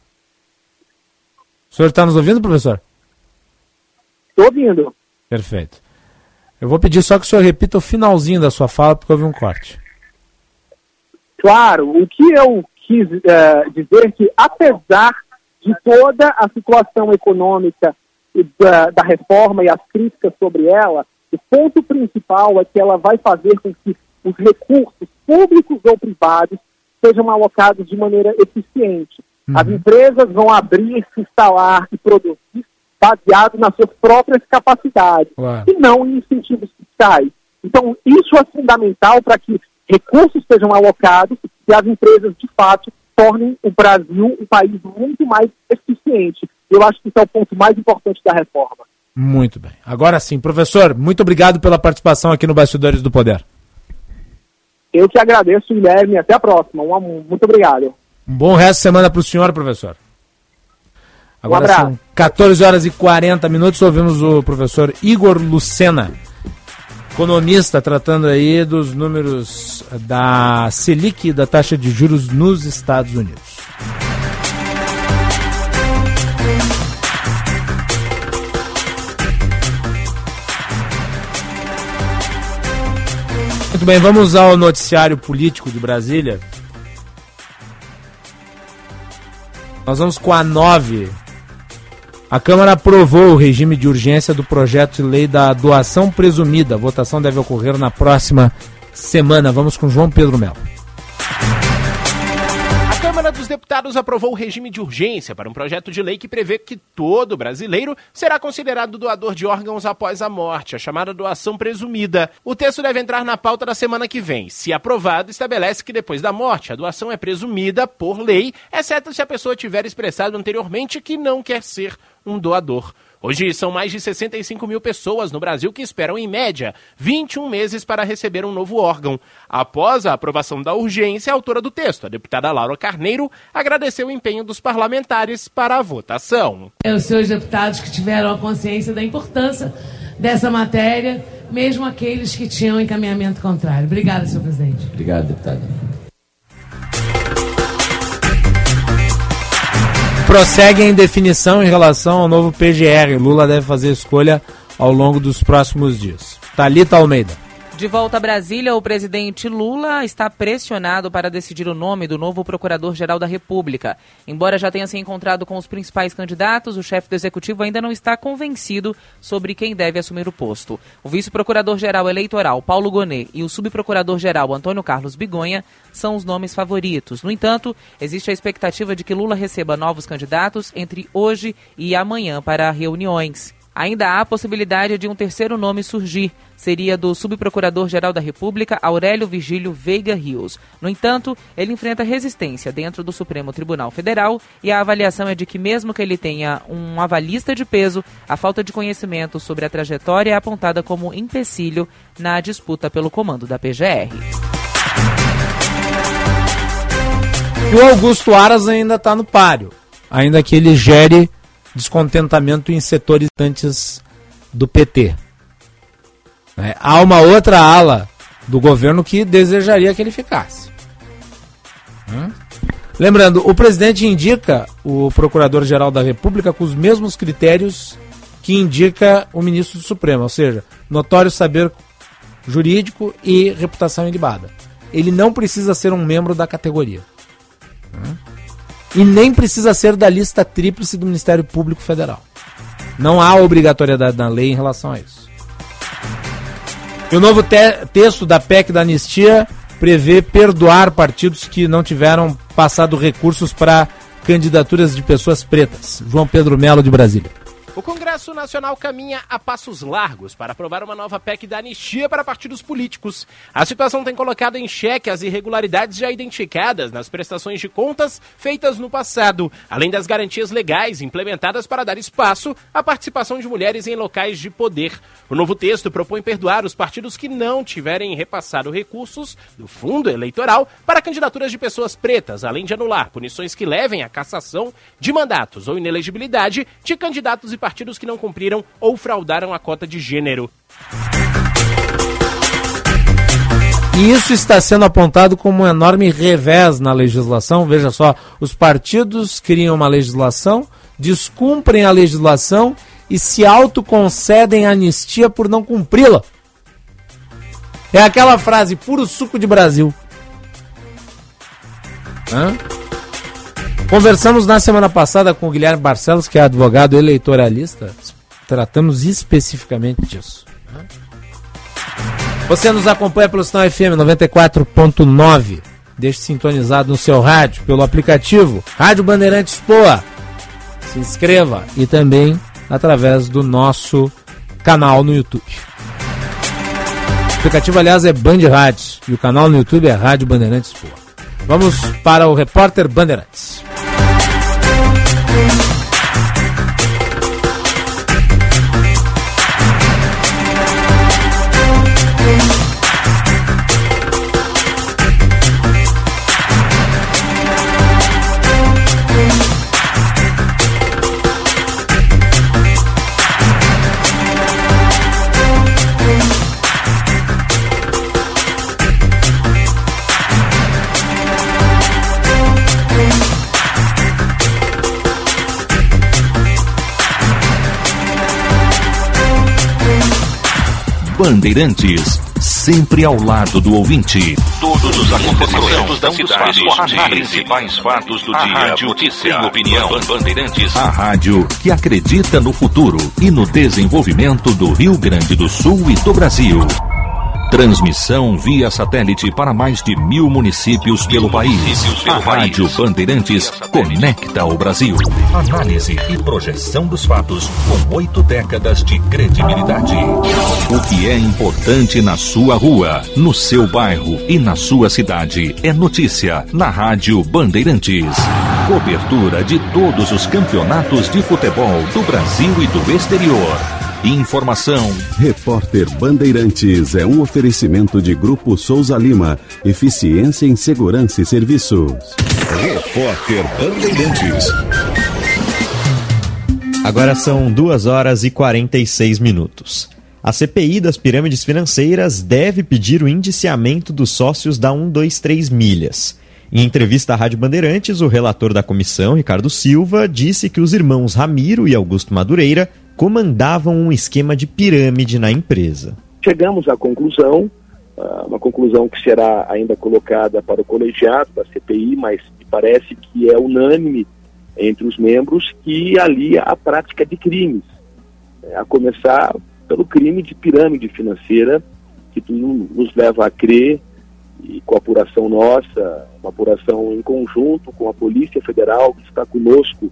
O senhor está nos ouvindo, professor? Estou ouvindo. Perfeito. Eu vou pedir só que o senhor repita o finalzinho da sua fala, porque houve um corte. Claro, o que eu quis uh, dizer que, apesar de toda a situação econômica da, da reforma e as críticas sobre ela, o ponto principal é que ela vai fazer com que os recursos públicos ou privados sejam alocados de maneira eficiente. Uhum. As empresas vão abrir, se instalar e produzir baseado nas suas próprias capacidades e não em incentivos fiscais. Então, isso é fundamental para que recursos sejam alocados e as empresas, de fato, tornem o Brasil um país muito mais eficiente. Eu acho que esse é o ponto mais importante da reforma. Muito bem. Agora sim, professor, muito obrigado pela participação aqui no Bastidores do Poder. Eu te agradeço, Guilherme. Até a próxima. Um, muito obrigado. Um bom resto de semana para o senhor, professor. Agora um são 14 horas e 40 minutos. Ouvimos o professor Igor Lucena, economista, tratando aí dos números da Selic, da taxa de juros nos Estados Unidos. Bem, vamos ao noticiário político de Brasília. Nós vamos com a 9. A Câmara aprovou o regime de urgência do projeto de lei da doação presumida. A votação deve ocorrer na próxima semana. Vamos com João Pedro Melo. Dos Deputados aprovou o regime de urgência para um projeto de lei que prevê que todo brasileiro será considerado doador de órgãos após a morte, a chamada doação presumida. O texto deve entrar na pauta da semana que vem. Se aprovado, estabelece que depois da morte a doação é presumida por lei, exceto se a pessoa tiver expressado anteriormente que não quer ser um doador. Hoje são mais de 65 mil pessoas no Brasil que esperam, em média, 21 meses para receber um novo órgão. Após a aprovação da urgência, a autora do texto, a deputada Laura Carneiro, agradeceu o empenho dos parlamentares para a votação. É os seus deputados que tiveram a consciência da importância dessa matéria, mesmo aqueles que tinham encaminhamento contrário. Obrigada, senhor presidente. Obrigado, deputada. Prossegue em definição em relação ao novo PGR. Lula deve fazer escolha ao longo dos próximos dias. Talita Almeida. De volta a Brasília, o presidente Lula está pressionado para decidir o nome do novo procurador-geral da República. Embora já tenha se encontrado com os principais candidatos, o chefe do executivo ainda não está convencido sobre quem deve assumir o posto. O vice-procurador-geral eleitoral, Paulo Gonet, e o subprocurador-geral, Antônio Carlos Bigonha, são os nomes favoritos. No entanto, existe a expectativa de que Lula receba novos candidatos entre hoje e amanhã para reuniões. Ainda há a possibilidade de um terceiro nome surgir. Seria do subprocurador-geral da República, Aurélio Vigílio Veiga Rios. No entanto, ele enfrenta resistência dentro do Supremo Tribunal Federal e a avaliação é de que, mesmo que ele tenha um avalista de peso, a falta de conhecimento sobre a trajetória é apontada como empecilho na disputa pelo comando da PGR. E o Augusto Aras ainda está no páreo, ainda que ele gere descontentamento em setores antes do PT. É, há uma outra ala do governo que desejaria que ele ficasse. Hum? Lembrando, o presidente indica o procurador-geral da República com os mesmos critérios que indica o ministro do Supremo, ou seja, notório saber jurídico e reputação ilibada. Ele não precisa ser um membro da categoria. Hum? E nem precisa ser da lista tríplice do Ministério Público Federal. Não há obrigatoriedade na lei em relação a isso. E o novo te texto da PEC da anistia prevê perdoar partidos que não tiveram passado recursos para candidaturas de pessoas pretas. João Pedro Melo de Brasília. O Congresso Nacional caminha a passos largos para aprovar uma nova PEC da anistia para partidos políticos. A situação tem colocado em xeque as irregularidades já identificadas nas prestações de contas feitas no passado, além das garantias legais implementadas para dar espaço à participação de mulheres em locais de poder. O novo texto propõe perdoar os partidos que não tiverem repassado recursos do fundo eleitoral para candidaturas de pessoas pretas, além de anular punições que levem à cassação de mandatos ou inelegibilidade de candidatos e partidos que não cumpriram ou fraudaram a cota de gênero. E isso está sendo apontado como um enorme revés na legislação. Veja só, os partidos criam uma legislação, descumprem a legislação e se autoconcedem anistia por não cumpri-la. É aquela frase puro suco de Brasil. Hã? Conversamos na semana passada com o Guilherme Barcelos, que é advogado eleitoralista. Tratamos especificamente disso. Você nos acompanha pelo Sinal FM 94.9. Deixe sintonizado no seu rádio, pelo aplicativo Rádio Bandeirantes Poa. Se inscreva e também através do nosso canal no YouTube. O aplicativo, aliás, é Band Rádios e o canal no YouTube é Rádio Bandeirantes Poa. Vamos para o repórter Bandeirantes. Bandeirantes sempre ao lado do ouvinte. Todos os acontecimentos da cidade, os principais fatos do dia, rádio notícia, opinião, Bandeirantes. A rádio que acredita no futuro e no desenvolvimento do Rio Grande do Sul e do Brasil. Transmissão via satélite para mais de mil municípios pelo país. A Rádio Bandeirantes conecta o Brasil. Análise e projeção dos fatos com oito décadas de credibilidade. O que é importante na sua rua, no seu bairro e na sua cidade é notícia na Rádio Bandeirantes. Cobertura de todos os campeonatos de futebol do Brasil e do exterior. Informação. Repórter Bandeirantes é um oferecimento de Grupo Souza Lima. Eficiência em Segurança e Serviços. Repórter Bandeirantes. Agora são 2 horas e 46 minutos. A CPI das pirâmides financeiras deve pedir o indiciamento dos sócios da 123 Milhas. Em entrevista à Rádio Bandeirantes, o relator da comissão, Ricardo Silva, disse que os irmãos Ramiro e Augusto Madureira comandavam um esquema de pirâmide na empresa. Chegamos à conclusão, ah, uma conclusão que será ainda colocada para o colegiado da CPI, mas parece que é unânime entre os membros que ali a prática de crimes, né, a começar pelo crime de pirâmide financeira, que tudo nos leva a crer, e com a apuração nossa, uma apuração em conjunto com a Polícia Federal, que está conosco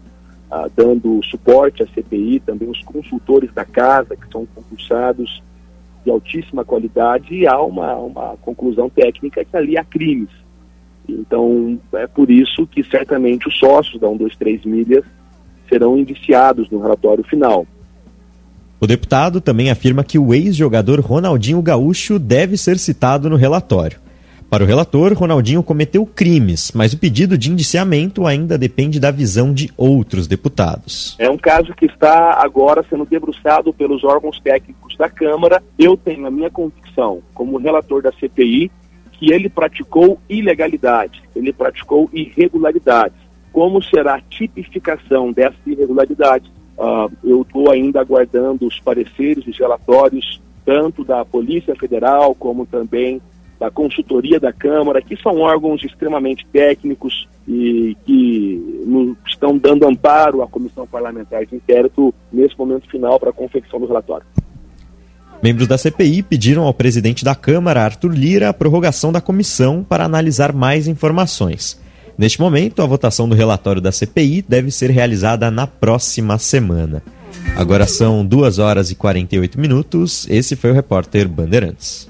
ah, dando suporte à CPI, também os consultores da casa, que são concursados de altíssima qualidade, e há uma, uma conclusão técnica que ali há crimes. Então, é por isso que certamente os sócios da 123 Milhas serão indiciados no relatório final. O deputado também afirma que o ex-jogador Ronaldinho Gaúcho deve ser citado no relatório. Para o relator, Ronaldinho cometeu crimes, mas o pedido de indiciamento ainda depende da visão de outros deputados. É um caso que está agora sendo debruçado pelos órgãos técnicos da Câmara. Eu tenho a minha convicção, como relator da CPI, que ele praticou ilegalidades, ele praticou irregularidades. Como será a tipificação dessas irregularidades? Uh, eu estou ainda aguardando os pareceres, os relatórios, tanto da Polícia Federal como também da consultoria da Câmara, que são órgãos extremamente técnicos e que nos estão dando amparo à Comissão Parlamentar de Inquérito nesse momento final para a confecção do relatório. Membros da CPI pediram ao presidente da Câmara, Arthur Lira, a prorrogação da comissão para analisar mais informações. Neste momento, a votação do relatório da CPI deve ser realizada na próxima semana. Agora são 2 horas e 48 minutos. Esse foi o repórter Bandeirantes.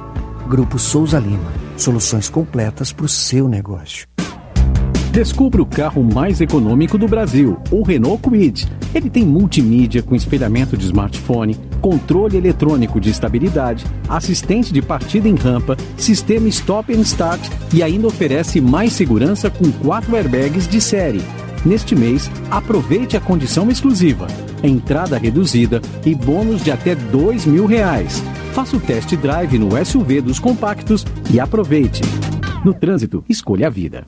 Grupo Souza Lima. Soluções completas para o seu negócio. Descubra o carro mais econômico do Brasil, o Renault Kwid. Ele tem multimídia com espelhamento de smartphone, controle eletrônico de estabilidade, assistente de partida em rampa, sistema stop and start e ainda oferece mais segurança com quatro airbags de série. Neste mês, aproveite a condição exclusiva, entrada reduzida e bônus de até dois mil reais. Faça o test drive no SUV dos compactos e aproveite. No trânsito, escolha a vida.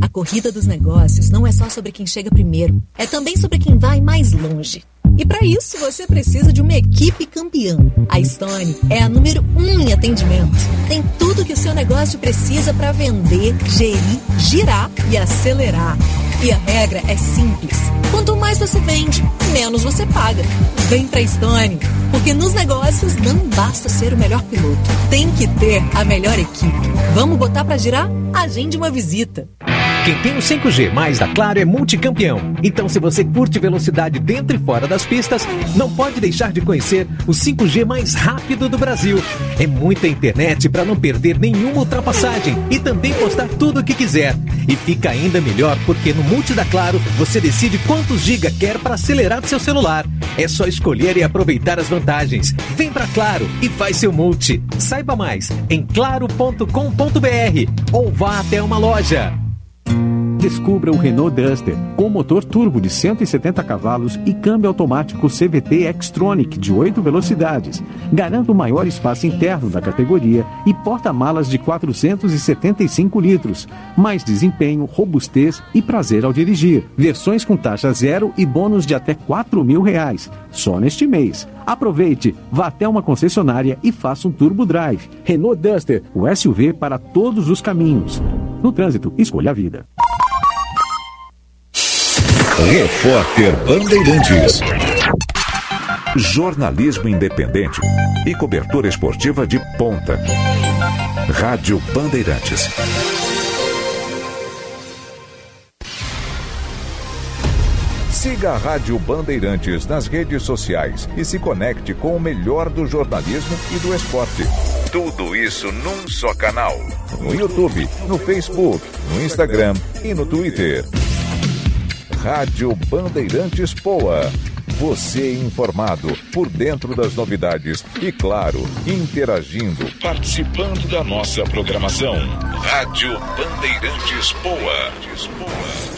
A corrida dos negócios não é só sobre quem chega primeiro, é também sobre quem vai mais longe. E para isso você precisa de uma equipe campeã. A Stone é a número um em atendimento. Tem tudo que o seu negócio precisa para vender, gerir, girar e acelerar. E a regra é simples. Quanto mais você vende, menos você paga. Vem pra Stone, porque nos negócios não basta ser o melhor piloto, tem que ter a melhor equipe. Vamos botar para girar? Agende uma visita. Quem tem o 5G mais da Claro é multicampeão. Então, se você curte velocidade dentro e fora das pistas, não pode deixar de conhecer o 5G mais rápido do Brasil. É muita internet para não perder nenhuma ultrapassagem e também postar tudo o que quiser. E fica ainda melhor porque no Multi da Claro você decide quantos giga quer para acelerar seu celular. É só escolher e aproveitar as vantagens. Vem para Claro e faz seu multi. Saiba mais em claro.com.br ou vá até uma loja. Descubra o Renault Duster com motor turbo de 170 cavalos e câmbio automático CVT Xtronic de 8 velocidades. Garanta o maior espaço interno da categoria e porta-malas de 475 litros. Mais desempenho, robustez e prazer ao dirigir. Versões com taxa zero e bônus de até 4 mil reais. Só neste mês. Aproveite, vá até uma concessionária e faça um turbo drive. Renault Duster, o SUV para todos os caminhos. No trânsito, escolha a vida. Repórter Bandeirantes. Jornalismo independente e cobertura esportiva de ponta. Rádio Bandeirantes. Siga a Rádio Bandeirantes nas redes sociais e se conecte com o melhor do jornalismo e do esporte. Tudo isso num só canal. No YouTube, no Facebook, no Instagram e no Twitter. Rádio Bandeirantes Poa. Você informado por dentro das novidades e, claro, interagindo, participando da nossa programação. Rádio Bandeirantes Poa.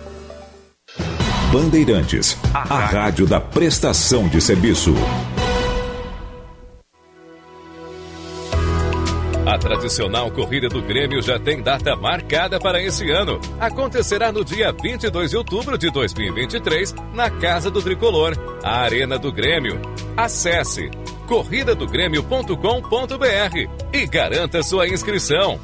Bandeirantes, a rádio da prestação de serviço. A tradicional Corrida do Grêmio já tem data marcada para esse ano. Acontecerá no dia 22 de outubro de 2023, na Casa do Tricolor, a Arena do Grêmio. Acesse corridadogrêmio.com.br e garanta sua inscrição.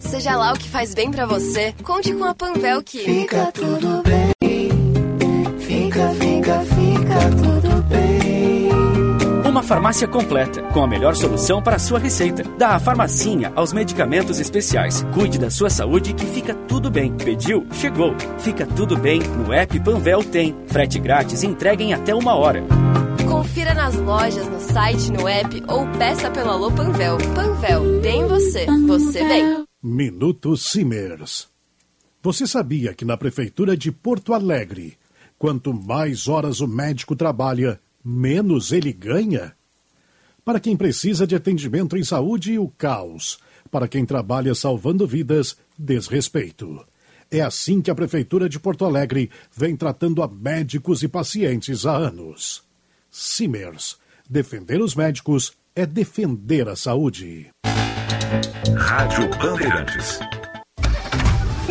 Seja lá o que faz bem pra você, conte com a Panvel que Fica tudo bem. Fica, fica, fica tudo bem. Uma farmácia completa, com a melhor solução para a sua receita. Da a farmacinha aos medicamentos especiais. Cuide da sua saúde que fica tudo bem. Pediu? Chegou. Fica tudo bem. No app Panvel tem. Frete grátis e entrega em até uma hora. Confira nas lojas, no site, no app ou peça pelo Alô Panvel. Panvel, bem você, você bem. Minuto Simers. Você sabia que na Prefeitura de Porto Alegre, quanto mais horas o médico trabalha, menos ele ganha? Para quem precisa de atendimento em saúde, o caos. Para quem trabalha salvando vidas, desrespeito. É assim que a Prefeitura de Porto Alegre vem tratando a médicos e pacientes há anos. Simers. Defender os médicos é defender a saúde. Rádio Bandeirantes.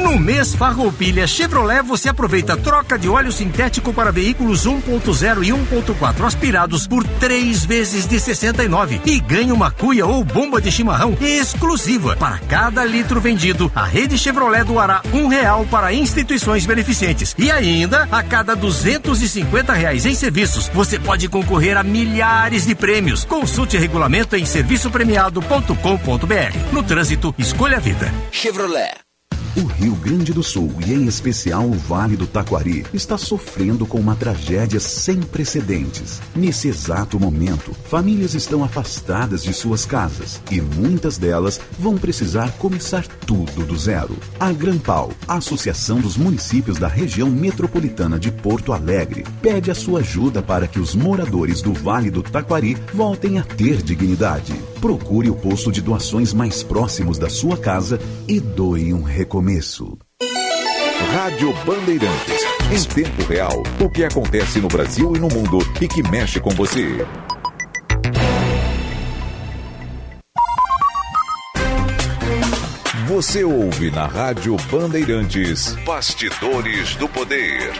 No mês Farroupilha Chevrolet você aproveita troca de óleo sintético para veículos 1.0 e 1.4 aspirados por três vezes de 69 e ganha uma cuia ou bomba de chimarrão exclusiva. Para cada litro vendido, a rede Chevrolet doará um real para instituições beneficentes. E ainda, a cada 250 reais em serviços, você pode concorrer a milhares de prêmios. Consulte regulamento em serviçopremiado.com.br. No trânsito, escolha a vida. Chevrolet. O Rio Grande do Sul, e em especial o Vale do Taquari, está sofrendo com uma tragédia sem precedentes. Nesse exato momento, famílias estão afastadas de suas casas e muitas delas vão precisar começar tudo do zero. A Grampal, Associação dos Municípios da Região Metropolitana de Porto Alegre, pede a sua ajuda para que os moradores do Vale do Taquari voltem a ter dignidade. Procure o posto de doações mais próximos da sua casa e doe um recomeço. Rádio Bandeirantes. Em tempo real, o que acontece no Brasil e no mundo e que mexe com você. Você ouve na Rádio Bandeirantes Bastidores do Poder.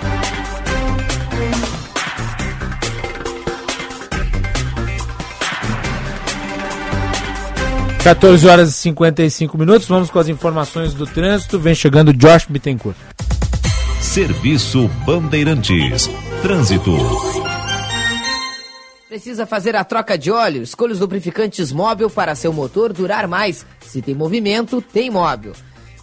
14 horas e 55 minutos, vamos com as informações do trânsito. Vem chegando Josh Bittencourt. Serviço Bandeirantes. Trânsito. Precisa fazer a troca de óleo? Escolha os lubrificantes móvel para seu motor durar mais. Se tem movimento, tem móvel.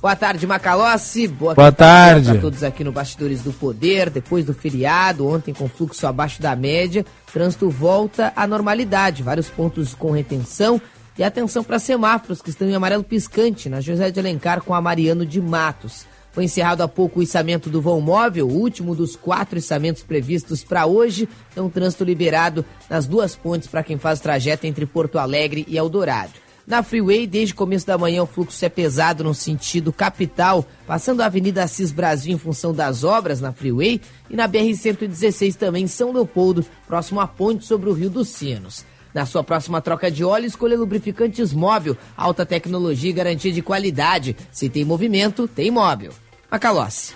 Boa tarde, Macalossi. Boa tarde. Para todos aqui no Bastidores do Poder. Depois do feriado, ontem com fluxo abaixo da média, trânsito volta à normalidade. Vários pontos com retenção. E atenção para semáforos que estão em amarelo piscante na José de Alencar com a Mariano de Matos. Foi encerrado há pouco o içamento do vão móvel, o último dos quatro içamentos previstos para hoje. Então, trânsito liberado nas duas pontes para quem faz trajeto entre Porto Alegre e Eldorado. Na Freeway, desde o começo da manhã, o fluxo é pesado no sentido capital, passando a Avenida Assis Brasil em função das obras na Freeway, e na BR-116 também em São Leopoldo, próximo à ponte sobre o Rio dos Sinos. Na sua próxima troca de óleo, escolha lubrificantes móvel, alta tecnologia e garantia de qualidade. Se tem movimento, tem móvel. Macalossi.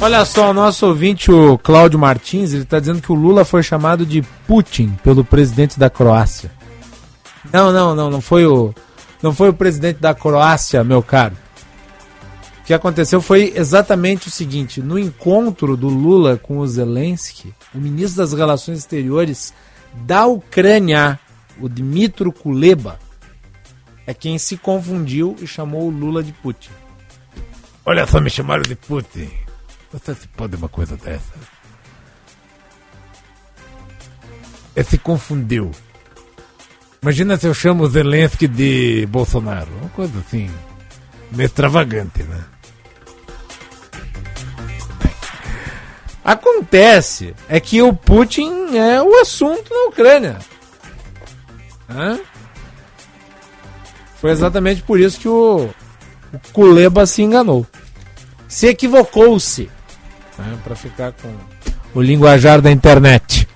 Olha só, o nosso ouvinte, o Cláudio Martins, ele está dizendo que o Lula foi chamado de Putin pelo presidente da Croácia. Não, não, não, não foi o, não foi o presidente da Croácia, meu caro. Que aconteceu foi exatamente o seguinte: no encontro do Lula com o Zelensky, o ministro das Relações Exteriores da Ucrânia, o Dmitro Kuleba, é quem se confundiu e chamou o Lula de Putin. Olha só, me chamaram de Putin. Você se pode uma coisa dessa? Ele se confundiu. Imagina se eu chamo Zelensky de Bolsonaro. Uma coisa assim, meio extravagante, né? Acontece é que o Putin é o assunto na Ucrânia. Hã? Foi exatamente por isso que o, o Kuleba se enganou. Se equivocou-se. Né, para ficar com o linguajar da internet.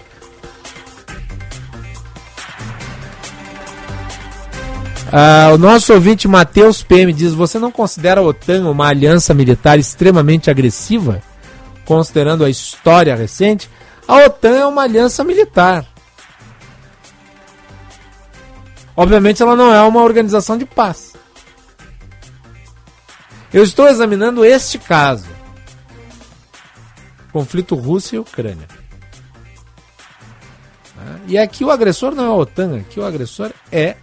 Ah, o nosso ouvinte Matheus PM diz: Você não considera a OTAN uma aliança militar extremamente agressiva? Considerando a história recente, a OTAN é uma aliança militar. Obviamente, ela não é uma organização de paz. Eu estou examinando este caso: conflito Rússia e Ucrânia. E aqui o agressor não é a OTAN, aqui o agressor é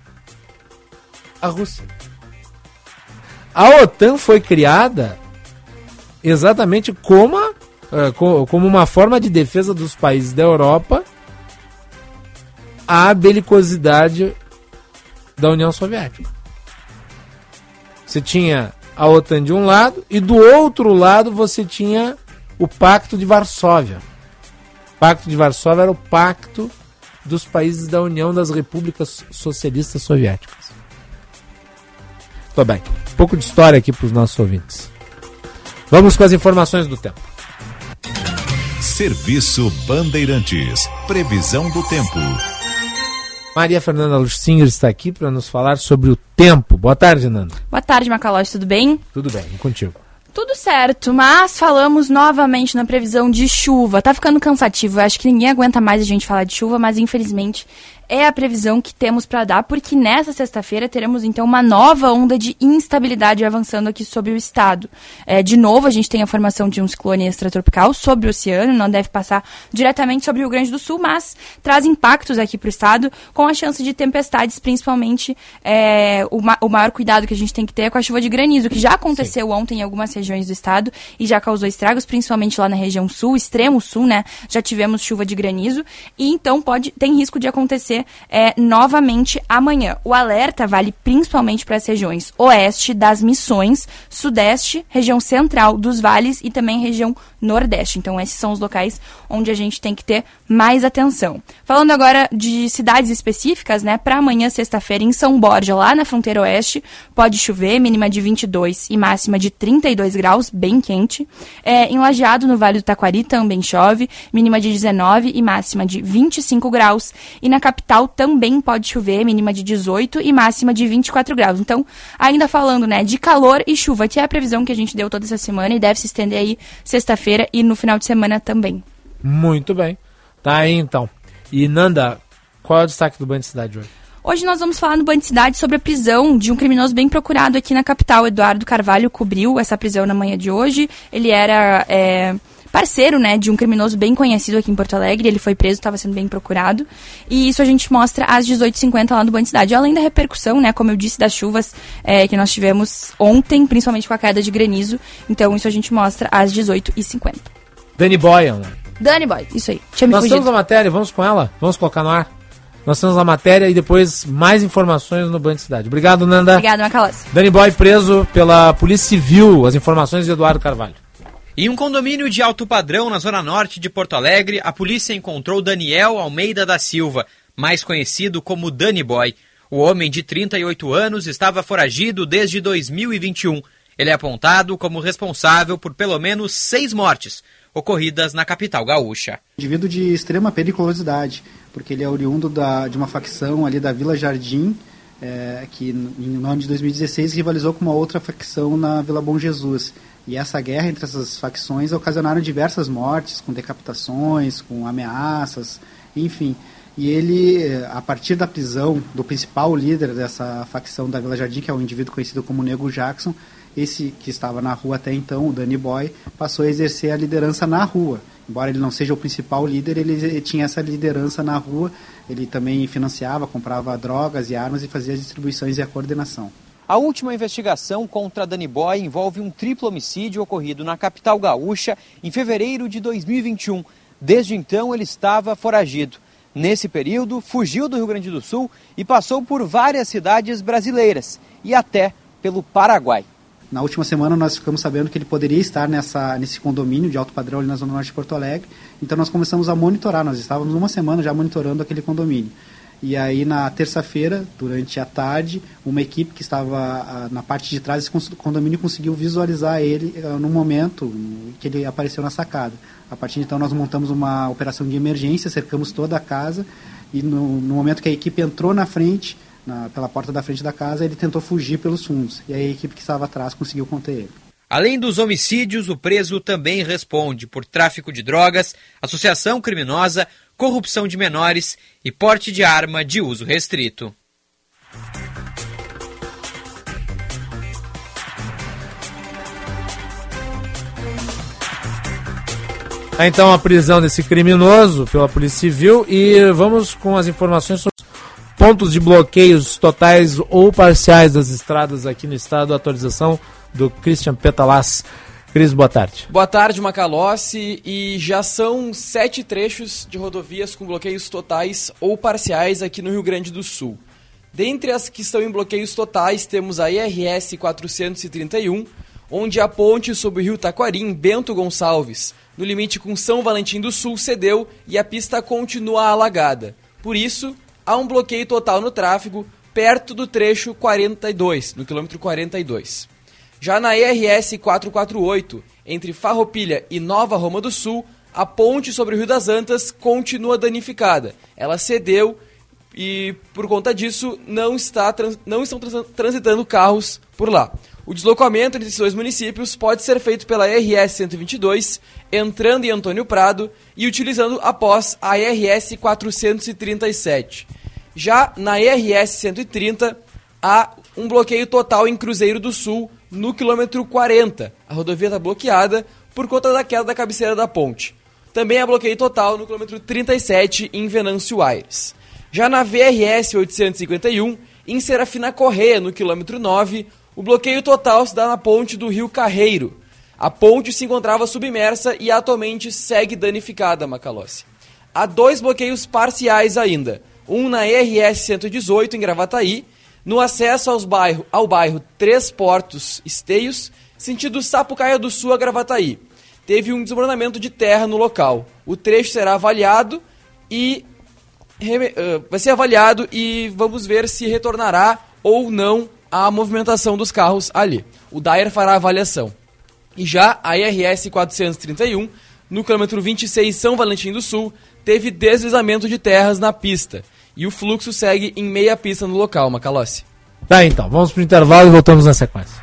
a Rússia. A OTAN foi criada exatamente como, a, como uma forma de defesa dos países da Europa à belicosidade da União Soviética. Você tinha a OTAN de um lado e do outro lado você tinha o Pacto de Varsóvia. O Pacto de Varsóvia era o pacto dos países da União das Repúblicas Socialistas Soviéticas. Tô bem. Um pouco de história aqui para os nossos ouvintes. Vamos com as informações do tempo. Serviço Bandeirantes. Previsão do tempo. Maria Fernanda Lucinger está aqui para nos falar sobre o tempo. Boa tarde, Nanda. Boa tarde, Macalós, tudo bem? Tudo bem, e contigo. Tudo certo, mas falamos novamente na previsão de chuva. Tá ficando cansativo, eu acho que ninguém aguenta mais a gente falar de chuva, mas infelizmente é a previsão que temos para dar, porque nessa sexta-feira teremos então uma nova onda de instabilidade avançando aqui sobre o estado. É, de novo, a gente tem a formação de um ciclone extratropical sobre o oceano, não deve passar diretamente sobre o Rio Grande do Sul, mas traz impactos aqui para o estado, com a chance de tempestades, principalmente é, o, ma o, maior cuidado que a gente tem que ter é com a chuva de granizo, que já aconteceu Sim. ontem em algumas regiões do estado e já causou estragos, principalmente lá na região sul, extremo sul, né? Já tivemos chuva de granizo e então pode tem risco de acontecer é, novamente amanhã. O alerta vale principalmente para as regiões oeste das Missões, sudeste, região central dos vales e também região nordeste. Então, esses são os locais onde a gente tem que ter mais atenção. Falando agora de cidades específicas, né? Para amanhã, sexta-feira, em São Borja, lá na fronteira oeste, pode chover, mínima de 22 e máxima de 32 graus, bem quente. É, em Lajeado, no Vale do Taquari, também chove, mínima de 19 e máxima de 25 graus. E na capital também pode chover, mínima de 18 e máxima de 24 graus. Então, ainda falando, né, de calor e chuva, que é a previsão que a gente deu toda essa semana e deve se estender aí sexta-feira e no final de semana também. Muito bem. Tá aí então. E Nanda, qual é o destaque do Band Cidade hoje? Hoje nós vamos falar no Band Cidade sobre a prisão de um criminoso bem procurado aqui na capital. Eduardo Carvalho cobriu essa prisão na manhã de hoje. Ele era é, parceiro, né, de um criminoso bem conhecido aqui em Porto Alegre. Ele foi preso, estava sendo bem procurado. E isso a gente mostra às 18h50 lá no Band Cidade. Além da repercussão, né, como eu disse, das chuvas é, que nós tivemos ontem, principalmente com a queda de granizo. Então isso a gente mostra às 18h50. Dani Boyan. Dani Boy, isso aí. Tinha me Nós fugido. temos a matéria, vamos com ela? Vamos colocar no ar? Nós temos a matéria e depois mais informações no Band Cidade. Obrigado, Nanda. Obrigada, Macalossi. Dani Boy preso pela Polícia Civil. As informações de Eduardo Carvalho. Em um condomínio de alto padrão na zona norte de Porto Alegre, a polícia encontrou Daniel Almeida da Silva, mais conhecido como Danny Boy. O homem de 38 anos estava foragido desde 2021. Ele é apontado como responsável por pelo menos seis mortes ocorridas na capital gaúcha. Indivíduo de extrema periculosidade, porque ele é oriundo da, de uma facção ali da Vila Jardim, é, que no ano de 2016 rivalizou com uma outra facção na Vila Bom Jesus. E essa guerra entre essas facções ocasionaram diversas mortes, com decapitações, com ameaças, enfim. E ele, a partir da prisão do principal líder dessa facção da Vila Jardim, que é um indivíduo conhecido como Nego Jackson, esse que estava na rua até então, o Danny Boy, passou a exercer a liderança na rua. Embora ele não seja o principal líder, ele tinha essa liderança na rua. Ele também financiava, comprava drogas e armas e fazia as distribuições e a coordenação. A última investigação contra Danny Boy envolve um triplo homicídio ocorrido na capital gaúcha em fevereiro de 2021. Desde então, ele estava foragido. Nesse período, fugiu do Rio Grande do Sul e passou por várias cidades brasileiras e até pelo Paraguai. Na última semana nós ficamos sabendo que ele poderia estar nessa, nesse condomínio de alto padrão ali na Zona Norte de Porto Alegre. Então nós começamos a monitorar, nós estávamos uma semana já monitorando aquele condomínio. E aí na terça-feira, durante a tarde, uma equipe que estava ah, na parte de trás desse condomínio conseguiu visualizar ele ah, no momento que ele apareceu na sacada. A partir de então nós montamos uma operação de emergência, cercamos toda a casa e no, no momento que a equipe entrou na frente, na, pela porta da frente da casa, ele tentou fugir pelos fundos. E aí a equipe que estava atrás conseguiu conter ele. Além dos homicídios, o preso também responde por tráfico de drogas, associação criminosa, corrupção de menores e porte de arma de uso restrito. Tá, então a prisão desse criminoso pela Polícia Civil e vamos com as informações sobre pontos de bloqueios totais ou parciais das estradas aqui no estado. Atualização do Christian Petalas. Cris, boa tarde. Boa tarde, Macalossi. E já são sete trechos de rodovias com bloqueios totais ou parciais aqui no Rio Grande do Sul. Dentre as que estão em bloqueios totais, temos a IRS 431, onde a ponte sobre o rio Taquari, em Bento Gonçalves, no limite com São Valentim do Sul, cedeu e a pista continua alagada. Por isso, há um bloqueio total no tráfego perto do trecho 42, no quilômetro 42. Já na ERS 448, entre Farroupilha e Nova Roma do Sul, a ponte sobre o Rio das Antas continua danificada. Ela cedeu e, por conta disso, não, está, não estão transitando carros por lá. O deslocamento entre esses dois municípios pode ser feito pela RS 122, entrando em Antônio Prado e utilizando após a RS 437. Já na RS 130, há um bloqueio total em Cruzeiro do Sul, no quilômetro 40. A rodovia está bloqueada por conta da queda da cabeceira da ponte. Também há bloqueio total no quilômetro 37, em Venâncio Aires. Já na VRS 851, em Serafina Correia, no quilômetro 9, o bloqueio total se dá na ponte do Rio Carreiro. A ponte se encontrava submersa e atualmente segue danificada, Macalossi. Há dois bloqueios parciais ainda, um na RS 118 em Gravataí, no acesso aos bairro, ao bairro Três Portos Esteios, sentido Sapucaia do Sul a Gravataí. Teve um desmoronamento de terra no local. O trecho será avaliado e uh, vai ser avaliado e vamos ver se retornará ou não a movimentação dos carros ali. O Dyer fará a avaliação. E já a IRS 431, no quilômetro 26 São Valentim do Sul, teve deslizamento de terras na pista. E o fluxo segue em meia pista no local, Macalossi. Tá, então. Vamos pro intervalo e voltamos na sequência.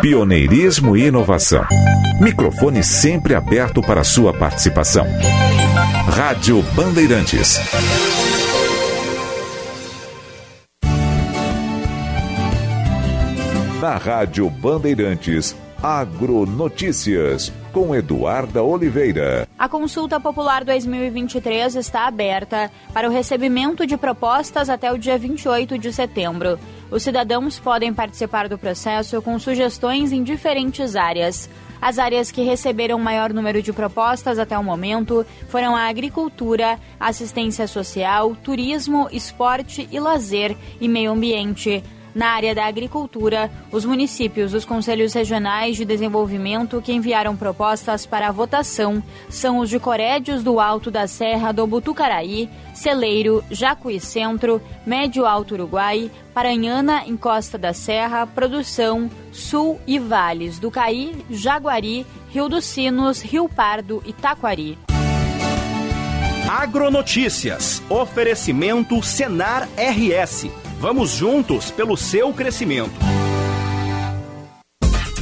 Pioneirismo e inovação. Microfone sempre aberto para sua participação. Rádio Bandeirantes. Na Rádio Bandeirantes, Agronotícias, com Eduarda Oliveira. A consulta popular 2023 está aberta para o recebimento de propostas até o dia 28 de setembro. Os cidadãos podem participar do processo com sugestões em diferentes áreas. As áreas que receberam maior número de propostas até o momento foram a agricultura, assistência social, turismo, esporte e lazer e meio ambiente. Na área da agricultura, os municípios dos Conselhos Regionais de Desenvolvimento que enviaram propostas para a votação são os de Corédios do Alto da Serra do Butucaraí, Celeiro, Jacuí Centro, Médio Alto Uruguai, Paranhana em Costa da Serra, Produção, Sul e Vales do Caí, Jaguari, Rio dos Sinos, Rio Pardo e Taquari. Agronotícias. Oferecimento Senar RS. Vamos juntos pelo seu crescimento.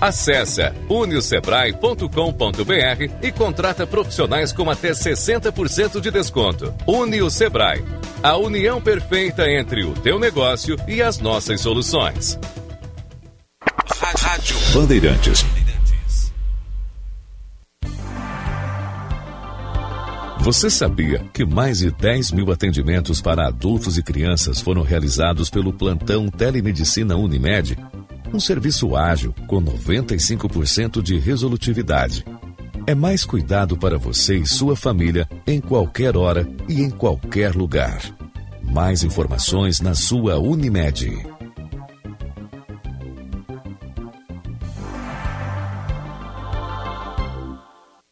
Acesse uniosebrae.com.br e contrata profissionais com até 60% de desconto. Unio Sebrae, a união perfeita entre o teu negócio e as nossas soluções. Rádio Bandeirantes. Você sabia que mais de 10 mil atendimentos para adultos e crianças foram realizados pelo plantão Telemedicina Unimed? Um serviço ágil com 95% de resolutividade. É mais cuidado para você e sua família em qualquer hora e em qualquer lugar. Mais informações na sua Unimed.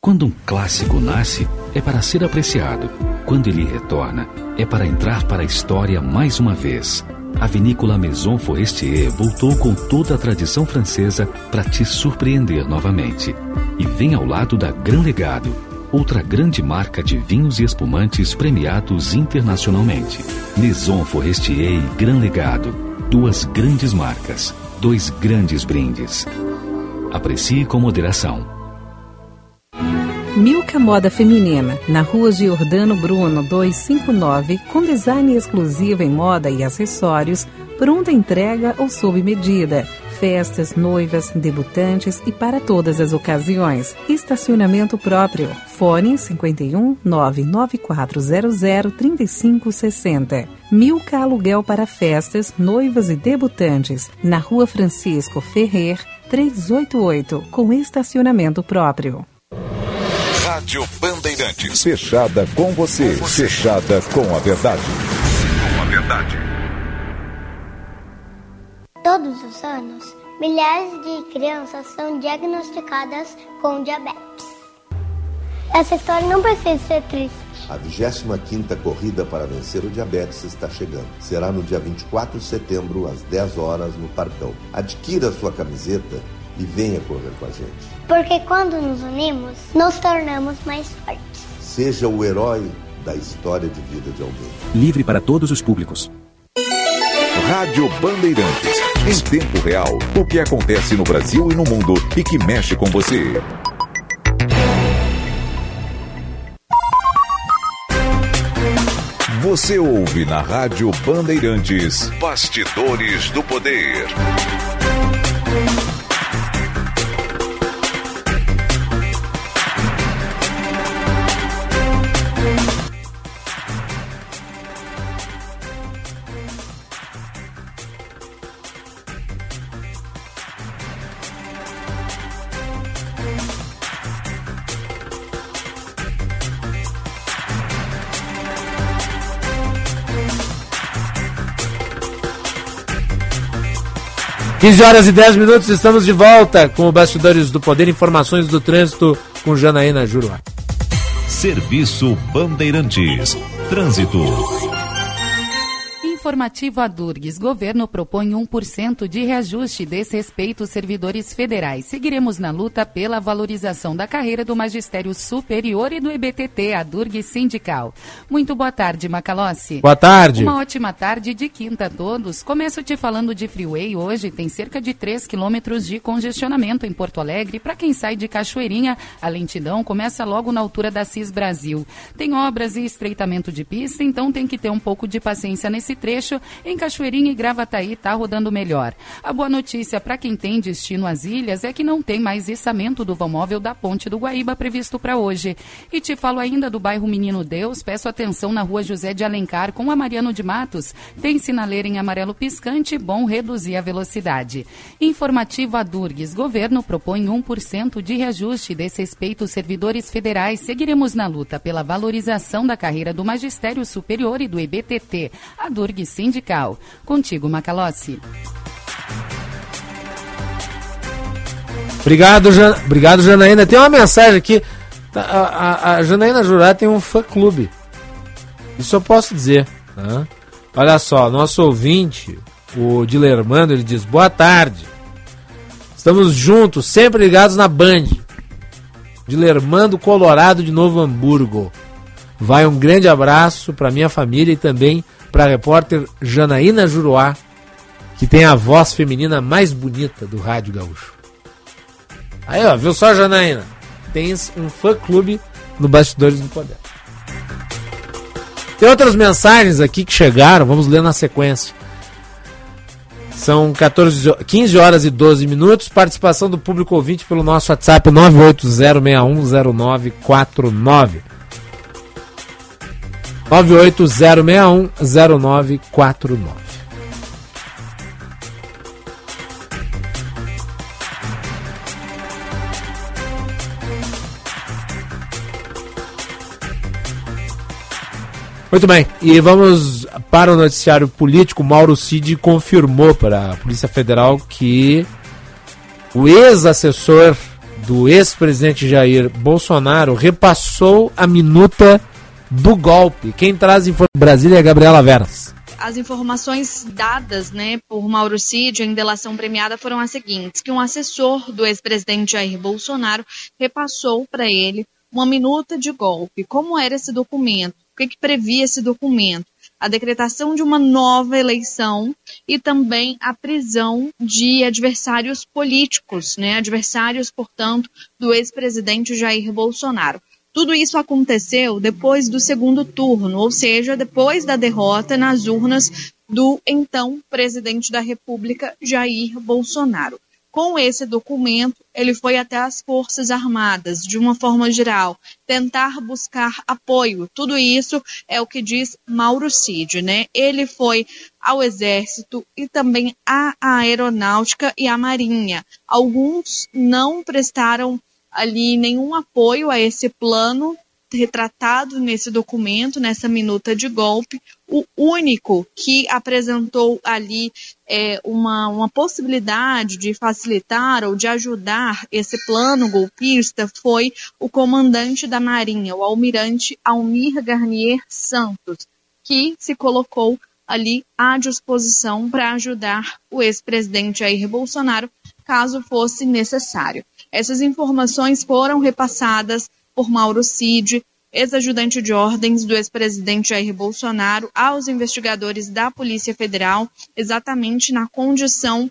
Quando um clássico nasce, é para ser apreciado. Quando ele retorna, é para entrar para a história mais uma vez. A vinícola Maison Forestier voltou com toda a tradição francesa para te surpreender novamente. E vem ao lado da Gran Legado, outra grande marca de vinhos e espumantes premiados internacionalmente. Maison Forestier e Gran Legado, duas grandes marcas, dois grandes brindes. Aprecie com moderação. Milka Moda Feminina, na rua Giordano Bruno 259, com design exclusivo em moda e acessórios, pronta entrega ou sob medida. Festas, noivas, debutantes e para todas as ocasiões. Estacionamento próprio. Fone 51 99400 3560. Milka Aluguel para festas, noivas e debutantes, na rua Francisco Ferrer 388, com estacionamento próprio. Rádio Bandeirantes. Fechada com você. Fechada com a verdade. Com a verdade. Todos os anos, milhares de crianças são diagnosticadas com diabetes. Essa história não precisa ser triste. A 25ª Corrida para Vencer o Diabetes está chegando. Será no dia 24 de setembro, às 10 horas, no Parcão. Adquira sua camiseta e venha correr com a gente. Porque quando nos unimos, nos tornamos mais fortes. Seja o herói da história de vida de alguém. Livre para todos os públicos. Rádio Bandeirantes. Em tempo real, o que acontece no Brasil e no mundo e que mexe com você. Você ouve na Rádio Bandeirantes. Bastidores do Poder. 15 horas e 10 minutos, estamos de volta com o Bastidores do Poder, informações do trânsito com Janaína Juruá. Serviço Bandeirantes. Trânsito. Informativo Adurgues. Governo propõe 1% de reajuste desrespeito aos servidores federais. Seguiremos na luta pela valorização da carreira do magistério superior e do EBTT, Adurgues Sindical. Muito boa tarde, Macalossi. Boa tarde. Uma ótima tarde de quinta a todos. Começo te falando de freeway. Hoje tem cerca de 3 quilômetros de congestionamento em Porto Alegre. Para quem sai de Cachoeirinha, a lentidão começa logo na altura da CIS Brasil. Tem obras e estreitamento de pista, então tem que ter um pouco de paciência nesse trecho trecho, em Cachoeirinha e Gravataí está rodando melhor. A boa notícia para quem tem destino às ilhas é que não tem mais içamento do vão da Ponte do Guaíba previsto para hoje. E te falo ainda do bairro Menino Deus, peço atenção na rua José de Alencar com a Mariano de Matos. Tem sinaleira em amarelo piscante, bom reduzir a velocidade. Informativo Adurgues, governo propõe 1% de reajuste desse respeito aos servidores federais. Seguiremos na luta pela valorização da carreira do magistério superior e do EBTT. Sindical. Contigo, Macalossi. Obrigado, Jan... Obrigado, Janaína. Tem uma mensagem aqui. Tá, a, a, a Janaína Jurá tem um fã-clube. Isso eu posso dizer. Tá? Olha só, nosso ouvinte, o Dilermando, ele diz: Boa tarde. Estamos juntos, sempre ligados na Band. Dilermando Colorado de Novo Hamburgo. Vai um grande abraço para minha família e também para a repórter Janaína Juruá, que tem a voz feminina mais bonita do Rádio Gaúcho. Aí, ó, viu só, Janaína? Tens um fã-clube no Bastidores do Poder. Tem outras mensagens aqui que chegaram, vamos ler na sequência. São 14, 15 horas e 12 minutos. Participação do público ouvinte pelo nosso WhatsApp 980610949. 980610949. Muito bem, e vamos para o noticiário político. Mauro Cid confirmou para a Polícia Federal que o ex-assessor do ex-presidente Jair Bolsonaro repassou a minuta do golpe. Quem traz informações Brasília é a Gabriela Veras. As informações dadas né, por Mauro Cid em delação premiada foram as seguintes: que um assessor do ex-presidente Jair Bolsonaro repassou para ele uma minuta de golpe. Como era esse documento? O que, que previa esse documento? a decretação de uma nova eleição e também a prisão de adversários políticos, né? adversários, portanto, do ex-presidente Jair Bolsonaro. Tudo isso aconteceu depois do segundo turno, ou seja, depois da derrota nas urnas do então presidente da República, Jair Bolsonaro. Com esse documento, ele foi até as Forças Armadas, de uma forma geral, tentar buscar apoio. Tudo isso é o que diz Mauro Cid, né? Ele foi ao Exército e também à Aeronáutica e à Marinha. Alguns não prestaram ali nenhum apoio a esse plano retratado nesse documento, nessa minuta de golpe. O único que apresentou ali é, uma, uma possibilidade de facilitar ou de ajudar esse plano golpista foi o comandante da Marinha, o almirante Almir Garnier Santos, que se colocou ali à disposição para ajudar o ex-presidente Jair Bolsonaro, caso fosse necessário. Essas informações foram repassadas por Mauro Cid, ex-ajudante de ordens do ex-presidente Jair Bolsonaro, aos investigadores da Polícia Federal, exatamente na condição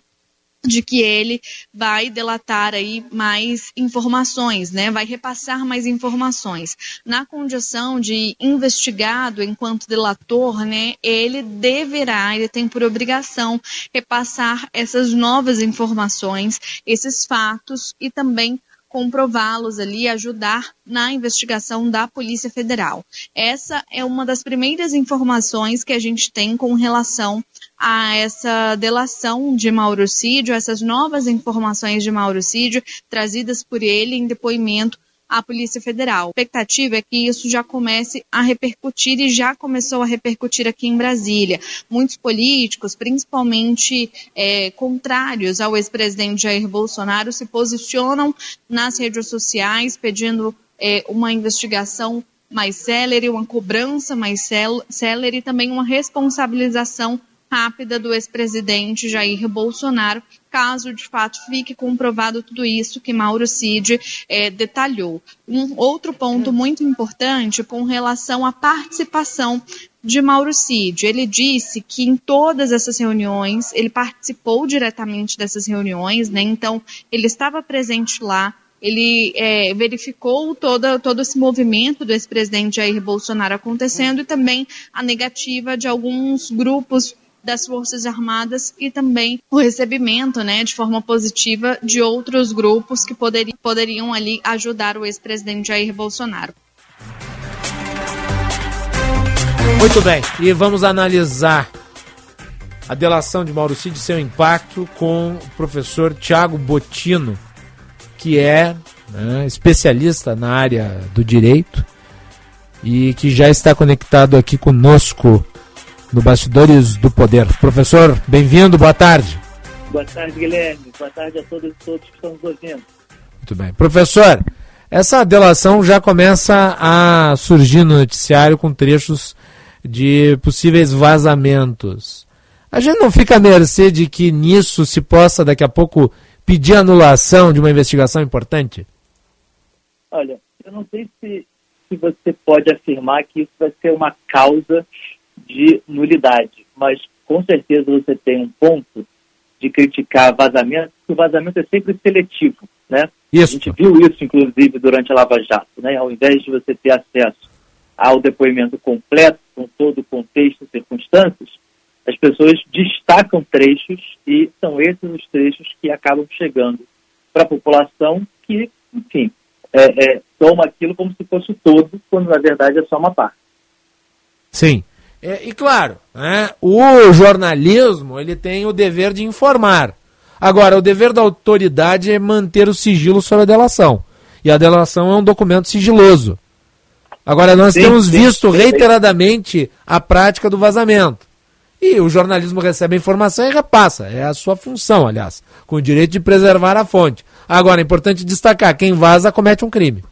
de que ele vai delatar aí mais informações, né? Vai repassar mais informações. Na condição de investigado enquanto delator, né? Ele deverá, ele tem por obrigação repassar essas novas informações, esses fatos e também comprová-los ali, ajudar na investigação da Polícia Federal. Essa é uma das primeiras informações que a gente tem com relação a essa delação de Maurocídio, essas novas informações de Maurocídio trazidas por ele em depoimento à Polícia Federal. A expectativa é que isso já comece a repercutir e já começou a repercutir aqui em Brasília. Muitos políticos, principalmente é, contrários ao ex-presidente Jair Bolsonaro, se posicionam nas redes sociais pedindo é, uma investigação mais célere, uma cobrança mais célere e também uma responsabilização rápida do ex-presidente Jair Bolsonaro, caso de fato fique comprovado tudo isso que Mauro Cid é, detalhou. Um outro ponto muito importante com relação à participação de Mauro Cid. Ele disse que em todas essas reuniões, ele participou diretamente dessas reuniões, né? Então, ele estava presente lá, ele é, verificou todo, todo esse movimento do ex-presidente Jair Bolsonaro acontecendo e também a negativa de alguns grupos das Forças Armadas e também o recebimento, né, de forma positiva de outros grupos que poderiam, poderiam ali ajudar o ex-presidente Jair Bolsonaro. Muito bem, e vamos analisar a delação de Mauro Cid e seu impacto com o professor Tiago Botino, que é né, especialista na área do direito e que já está conectado aqui conosco no Bastidores do Poder. Professor, bem-vindo, boa tarde. Boa tarde, Guilherme. Boa tarde a todos e todos que estão nos ouvindo. Muito bem. Professor, essa delação já começa a surgir no noticiário com trechos de possíveis vazamentos. A gente não fica à mercê de que nisso se possa daqui a pouco pedir anulação de uma investigação importante? Olha, eu não sei se, se você pode afirmar que isso vai ser uma causa de nulidade, mas com certeza você tem um ponto de criticar vazamento, porque o vazamento é sempre seletivo, né? Isso. A gente viu isso, inclusive, durante a Lava Jato, né? Ao invés de você ter acesso ao depoimento completo, com todo o contexto e circunstâncias, as pessoas destacam trechos e são esses os trechos que acabam chegando para a população que, enfim, é, é, toma aquilo como se fosse o todo, quando na verdade é só uma parte. Sim. É, e claro, né, o jornalismo ele tem o dever de informar. Agora, o dever da autoridade é manter o sigilo sobre a delação. E a delação é um documento sigiloso. Agora, nós sim, temos sim, visto sim, reiteradamente a prática do vazamento. E o jornalismo recebe a informação e repassa. É a sua função, aliás, com o direito de preservar a fonte. Agora, é importante destacar: quem vaza comete um crime.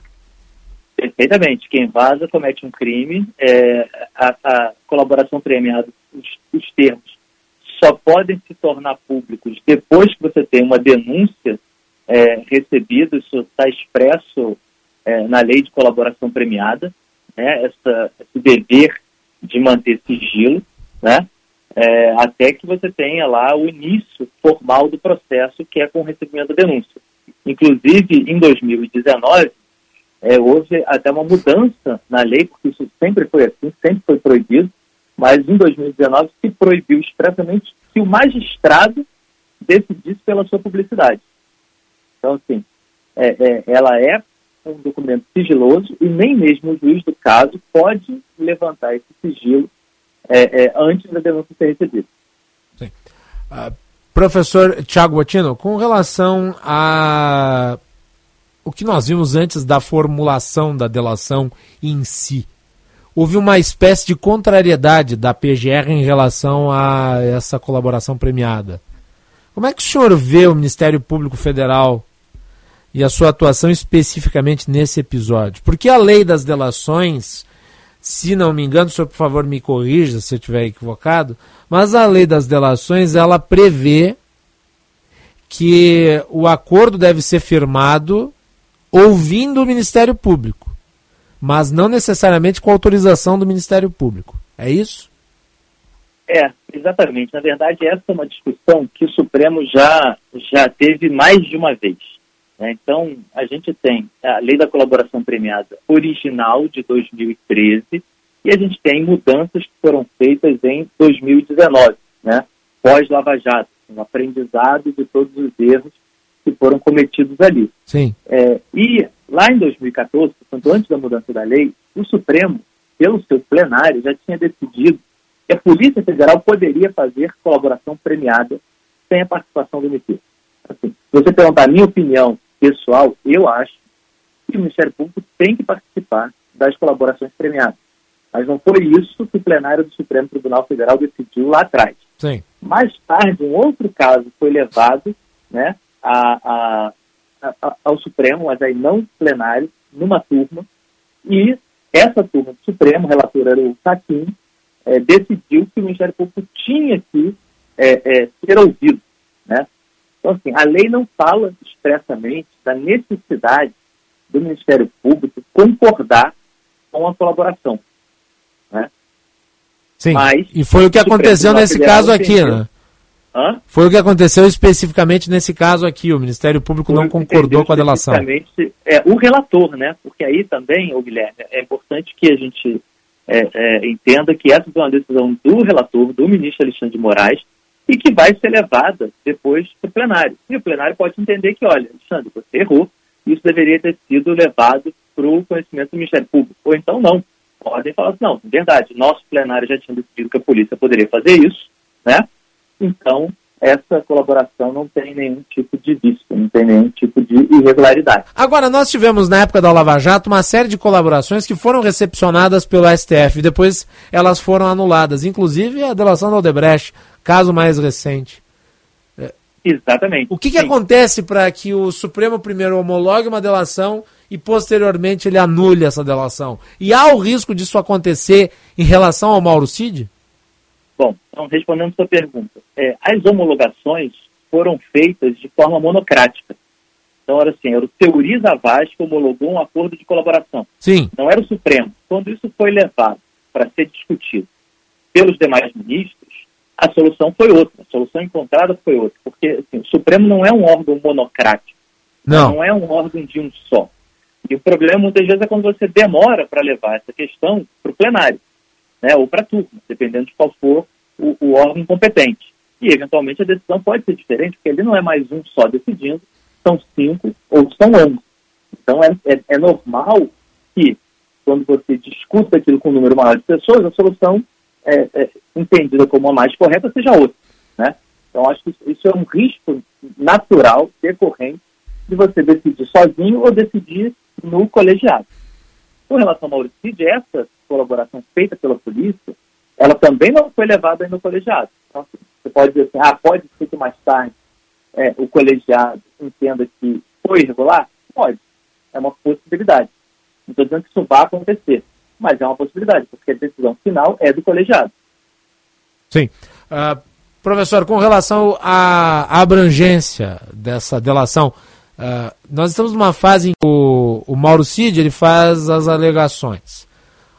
Perfeitamente. Quem vaza comete um crime. É, a, a, colaboração premiada, os, os, termos, só podem se tornar públicos depois que você tem uma denúncia é, recebida. Isso está expresso é, na lei de colaboração premiada. Né, essa, esse dever de manter sigilo, né? É, até que você tenha lá o início formal do processo, que é com o recebimento da denúncia. Inclusive, em 2019, é, houve até uma mudança na lei, porque isso sempre foi assim, sempre foi proibido, mas em 2019 se proibiu expressamente que o magistrado decidisse pela sua publicidade. Então, assim, é, é, ela é um documento sigiloso e nem mesmo o juiz do caso pode levantar esse sigilo é, é, antes da denúncia ser recebida. Sim. Uh, professor Tiago Botino, com relação a o que nós vimos antes da formulação da delação em si. Houve uma espécie de contrariedade da PGR em relação a essa colaboração premiada. Como é que o senhor vê o Ministério Público Federal e a sua atuação especificamente nesse episódio? Porque a lei das delações, se não me engano, o senhor por favor me corrija se eu estiver equivocado, mas a lei das delações ela prevê que o acordo deve ser firmado ouvindo o Ministério Público, mas não necessariamente com autorização do Ministério Público. É isso? É, exatamente. Na verdade, essa é uma discussão que o Supremo já, já teve mais de uma vez. Né? Então, a gente tem a Lei da Colaboração Premiada original de 2013 e a gente tem mudanças que foram feitas em 2019, né? pós-Lava Jato, um aprendizado de todos os erros que foram cometidos ali. Sim. É, e lá em 2014, portanto, antes da mudança da lei, o Supremo, pelo seu plenário, já tinha decidido que a Polícia Federal poderia fazer colaboração premiada sem a participação do MP. Assim, se você perguntar a minha opinião pessoal, eu acho que o Ministério Público tem que participar das colaborações premiadas. Mas não foi isso que o plenário do Supremo Tribunal Federal decidiu lá atrás. Sim. Mais tarde, um outro caso foi levado né, a, a, a, ao Supremo, mas aí não plenário, numa turma, e essa turma do Supremo, o relator era o Saquim, é, decidiu que o Ministério Público tinha que é, é, ser ouvido. Né? Então, assim, a lei não fala expressamente da necessidade do Ministério Público concordar com a colaboração. Né? Sim, Mas, e foi o que aconteceu nesse caso aqui, né? Hã? Foi o que aconteceu especificamente nesse caso aqui. O Ministério Público foi não concordou com a delação. É, o relator, né? Porque aí também, o Guilherme, é importante que a gente é, é, entenda que essa foi uma decisão do relator, do ministro Alexandre de Moraes, e que vai ser levada depois para o plenário. E o plenário pode entender que, olha, Alexandre, você errou, isso deveria ter sido levado para o conhecimento do Ministério Público. Ou então não. Podem falar assim, não, verdade, nosso plenário já tinha decidido que a polícia poderia fazer isso, né? Então, essa colaboração não tem nenhum tipo de vício, não tem nenhum tipo de irregularidade. Agora, nós tivemos na época da Lava Jato uma série de colaborações que foram recepcionadas pelo STF, depois elas foram anuladas, inclusive a delação da Odebrecht, caso mais recente. É, Exatamente. O que, que acontece para que o Supremo primeiro homologue uma delação e posteriormente ele anule essa delação? E há o risco disso acontecer em relação ao Mauro Cid? Bom, então, respondendo sua pergunta, é, as homologações foram feitas de forma monocrática. Então, era assim, era o Teoriza Vaz que homologou um acordo de colaboração. Sim. Não era o Supremo. Quando isso foi levado para ser discutido pelos demais ministros, a solução foi outra. A solução encontrada foi outra. Porque assim, o Supremo não é um órgão monocrático. Não. Não é um órgão de um só. E o problema, muitas vezes, é quando você demora para levar essa questão para o plenário né, ou para turma, dependendo de qual for o, o, órgão competente. E, eventualmente, a decisão pode ser diferente, porque ele não é mais um só decidindo, são cinco ou são onze. Então, é, é, é normal que, quando você discuta aquilo com um número maior de pessoas, a solução é, é, entendida como a mais correta seja outra. Né? Então, acho que isso é um risco natural, decorrente, de você decidir sozinho ou decidir no colegiado. Com relação ao Maurício, essa colaboração feita pela polícia, ela também não foi levada ao colegiado. Então, você pode dizer assim, ah, pode ser que mais tarde é, o colegiado entenda que foi irregular? Pode. É uma possibilidade. Não estou dizendo que isso vai acontecer, mas é uma possibilidade, porque a decisão final é do colegiado. Sim. Uh, professor, com relação à abrangência dessa delação, uh, nós estamos numa fase em que o, o Mauro Cid ele faz as alegações.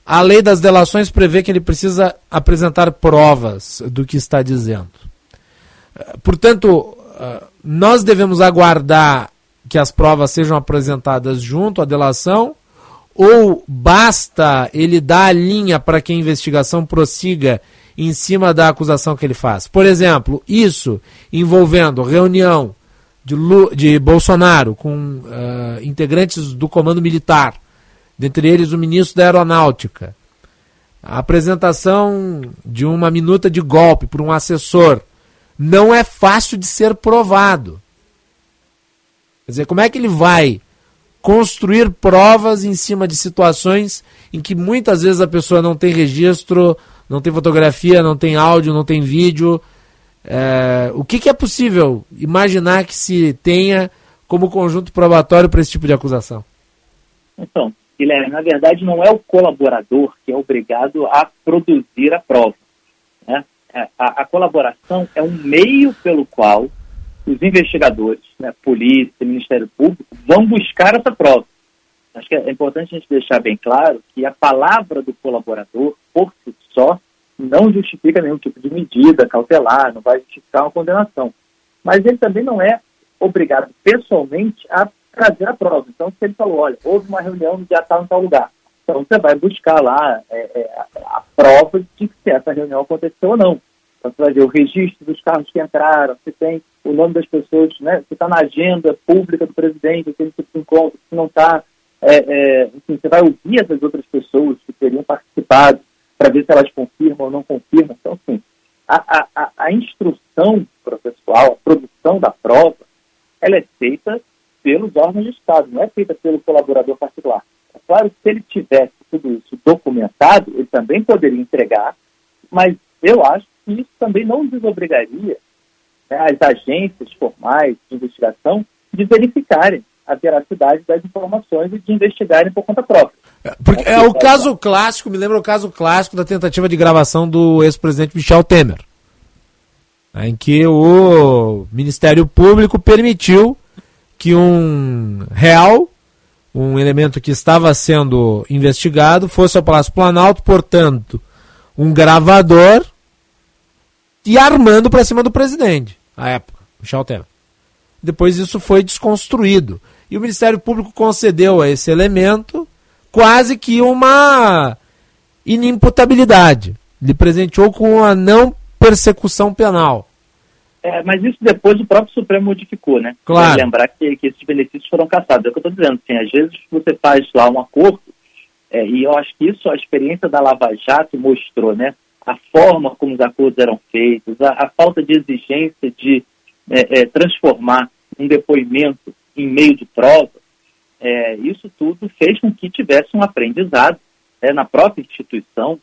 A lei das delações prevê que ele precisa apresentar provas do que está dizendo. Portanto, nós devemos aguardar que as provas sejam apresentadas junto à delação ou basta ele dar a linha para que a investigação prossiga em cima da acusação que ele faz? Por exemplo, isso envolvendo reunião de, Lu, de Bolsonaro com uh, integrantes do comando militar dentre eles o ministro da Aeronáutica. A apresentação de uma minuta de golpe por um assessor não é fácil de ser provado. Quer dizer, como é que ele vai construir provas em cima de situações em que muitas vezes a pessoa não tem registro, não tem fotografia, não tem áudio, não tem vídeo? É, o que, que é possível imaginar que se tenha como conjunto probatório para esse tipo de acusação? Então, Guilherme, na verdade não é o colaborador que é obrigado a produzir a prova. Né? É, a, a, colaboração é um meio pelo qual os investigadores, né, polícia, Ministério Público, vão buscar essa prova. Acho que é importante a gente deixar bem claro que a palavra do colaborador, por si só, não justifica nenhum tipo de medida cautelar, não vai justificar uma condenação. Mas ele também não é obrigado pessoalmente a trazer a prova. Então, se ele falou, olha, houve uma reunião no dia tal em tal lugar, então você vai buscar lá é, é, a, prova de que essa reunião aconteceu ou não. Então você vai ver o registro dos carros que entraram, se tem o nome das pessoas, né, se está na agenda pública do presidente, se ele se encontra, se não está. É, é, enfim, você vai ouvir essas outras pessoas que teriam participado para ver se elas confirmam ou não confirmam. Então, assim, a, a, a instrução processual, a produção da prova, ela é feita pelos órgãos de Estado, não é feita pelo colaborador particular. É claro que se ele tivesse tudo isso documentado, ele também poderia entregar, mas eu acho que isso também não desobrigaria né, as agências formais de investigação de verificarem a veracidade das informações e de investigarem por conta própria. Porque é o caso clássico, me lembra o caso clássico da tentativa de gravação do ex-presidente Michel Temer, né, em que o Ministério Público permitiu que um real, um elemento que estava sendo investigado, fosse ao Palácio Planalto, portanto, um gravador e armando para cima do presidente, à época, Michel Temer. Depois isso foi desconstruído. E o Ministério Público concedeu a esse elemento quase que uma inimputabilidade. Lhe presenteou com a não persecução penal. É, mas isso depois o próprio Supremo modificou, né? Claro. lembrar que, que esses benefícios foram caçados. É o que eu estou dizendo. Assim, às vezes você faz lá um acordo, é, e eu acho que isso a experiência da Lava Jato mostrou, né? A forma como os acordos eram feitos, a, a falta de exigência de é, é, transformar um depoimento em meio de prova, é, isso tudo fez com que tivesse um aprendizado né, na própria instituição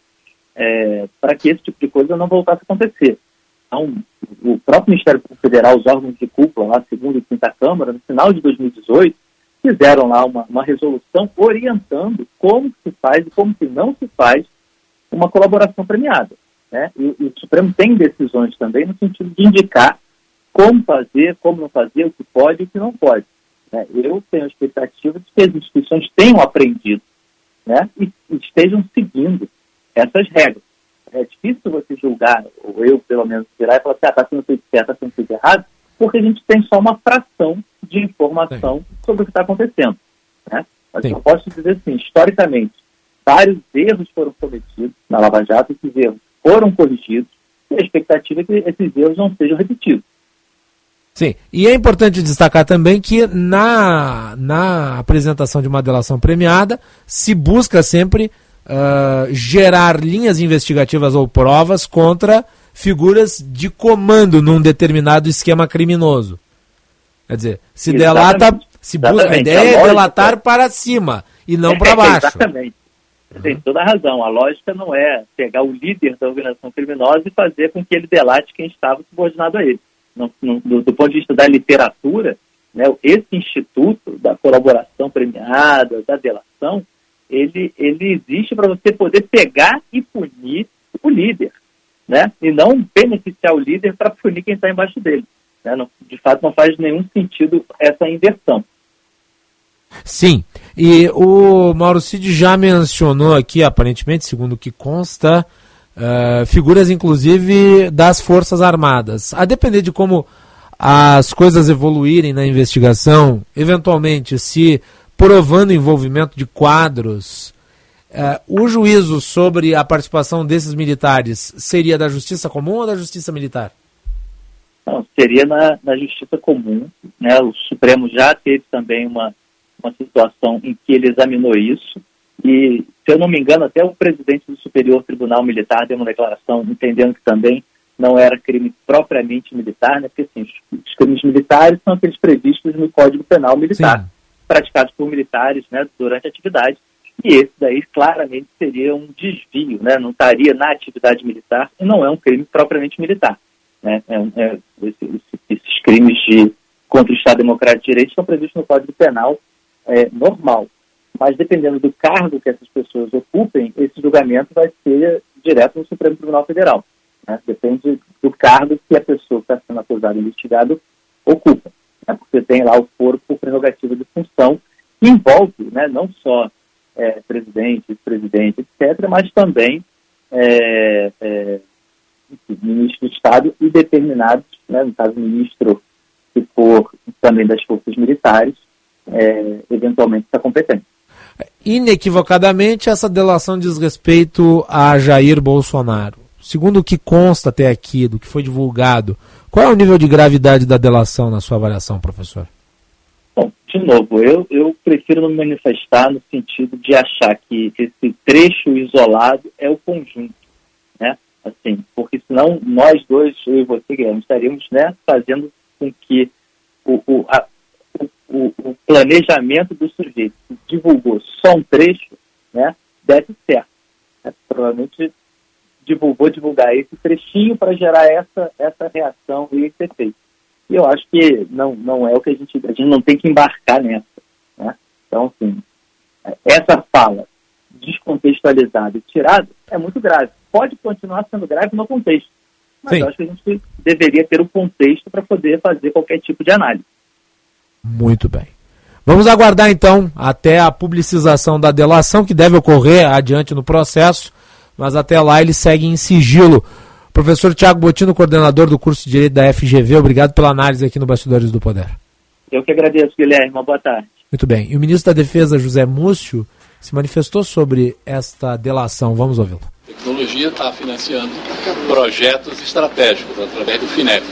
é, para que esse tipo de coisa não voltasse a acontecer. Então, o próprio Ministério Público Federal, os órgãos de cúpula, lá, segunda e quinta Câmara, no final de 2018, fizeram lá uma, uma resolução orientando como se faz e como se não se faz uma colaboração premiada. Né? E, e o Supremo tem decisões também no sentido de indicar como fazer, como não fazer, o que pode e o que não pode. Né? Eu tenho a expectativa de que as instituições tenham aprendido né? e estejam seguindo essas regras. É difícil você julgar, ou eu pelo menos virar e falar assim, ah, está sendo feito certo, está sendo feito errado, porque a gente tem só uma fração de informação Sim. sobre o que está acontecendo. Né? Mas Sim. eu posso dizer assim, historicamente, vários erros foram cometidos na Lava Jato, esses erros foram corrigidos, e a expectativa é que esses erros não sejam repetidos. Sim, e é importante destacar também que na, na apresentação de uma delação premiada se busca sempre uh, gerar linhas investigativas ou provas contra figuras de comando num determinado esquema criminoso. Quer dizer, se Exatamente. delata, se busca, a ideia a é delatar para cima e não para baixo. Exatamente. Uhum. Tem toda a razão. A lógica não é pegar o líder da organização criminosa e fazer com que ele delate quem estava subordinado a ele no, no, do, do, ponto de vista da literatura, né, esse instituto da colaboração premiada, da delação, ele, ele existe para você poder pegar e punir o líder, né? E não beneficiar o líder para punir quem está embaixo dele. Né? Não, de fato, não faz nenhum sentido essa inversão. Sim, e o Mauro Cid já mencionou aqui, aparentemente, segundo o que consta, Uh, figuras inclusive das Forças Armadas. A depender de como as coisas evoluírem na investigação, eventualmente, se provando envolvimento de quadros, uh, o juízo sobre a participação desses militares seria da Justiça Comum ou da Justiça Militar? Não, seria na, na Justiça Comum. Né? O Supremo já teve também uma, uma situação em que ele examinou isso e, se eu não me engano, até o presidente do Superior Tribunal Militar deu uma declaração entendendo que também não era crime propriamente militar, né? porque assim, os crimes militares são aqueles previstos no Código Penal Militar, Sim. praticados por militares né, durante a atividade. E esse daí claramente seria um desvio, né? não estaria na atividade militar e não é um crime propriamente militar. Né? É, é, esse, esses crimes de, contra o Estado Democrático de Direito são previstos no Código Penal é, normal mas dependendo do cargo que essas pessoas ocupem, esse julgamento vai ser direto no Supremo Tribunal Federal. Né? Depende do cargo que a pessoa que está sendo acusada e investigada ocupa. Né? Porque tem lá o foro por prerrogativa de função, que envolve né, não só é, presidente, presidente, etc., mas também é, é, ministro do Estado e determinados, né, no caso, ministro que for também das forças militares, é, eventualmente está competente. Inequivocadamente, essa delação diz respeito a Jair Bolsonaro. Segundo o que consta até aqui, do que foi divulgado, qual é o nível de gravidade da delação na sua avaliação, professor? Bom, de novo, eu, eu prefiro não manifestar no sentido de achar que esse trecho isolado é o conjunto, né? Assim, porque senão nós dois, eu e você, Guilherme, estaríamos né, fazendo com que o, o, a, o, o planejamento do sujeito divulgou só um trecho, né, deve certo. É, provavelmente divulgou divulgar esse trechinho para gerar essa, essa reação e esse efeito. E eu acho que não, não é o que a gente. A gente não tem que embarcar nessa. Né? Então, assim, essa fala descontextualizada e tirada é muito grave. Pode continuar sendo grave no contexto. Mas Sim. eu acho que a gente deveria ter o um contexto para poder fazer qualquer tipo de análise. Muito bem. Vamos aguardar então até a publicização da delação, que deve ocorrer adiante no processo, mas até lá ele segue em sigilo. Professor Tiago Botino, coordenador do curso de Direito da FGV, obrigado pela análise aqui no Bastidores do Poder. Eu que agradeço, Guilherme. Uma boa tarde. Muito bem. E o ministro da Defesa, José Múcio, se manifestou sobre esta delação. Vamos ouvi-lo. A tecnologia está financiando projetos estratégicos através do FINEP.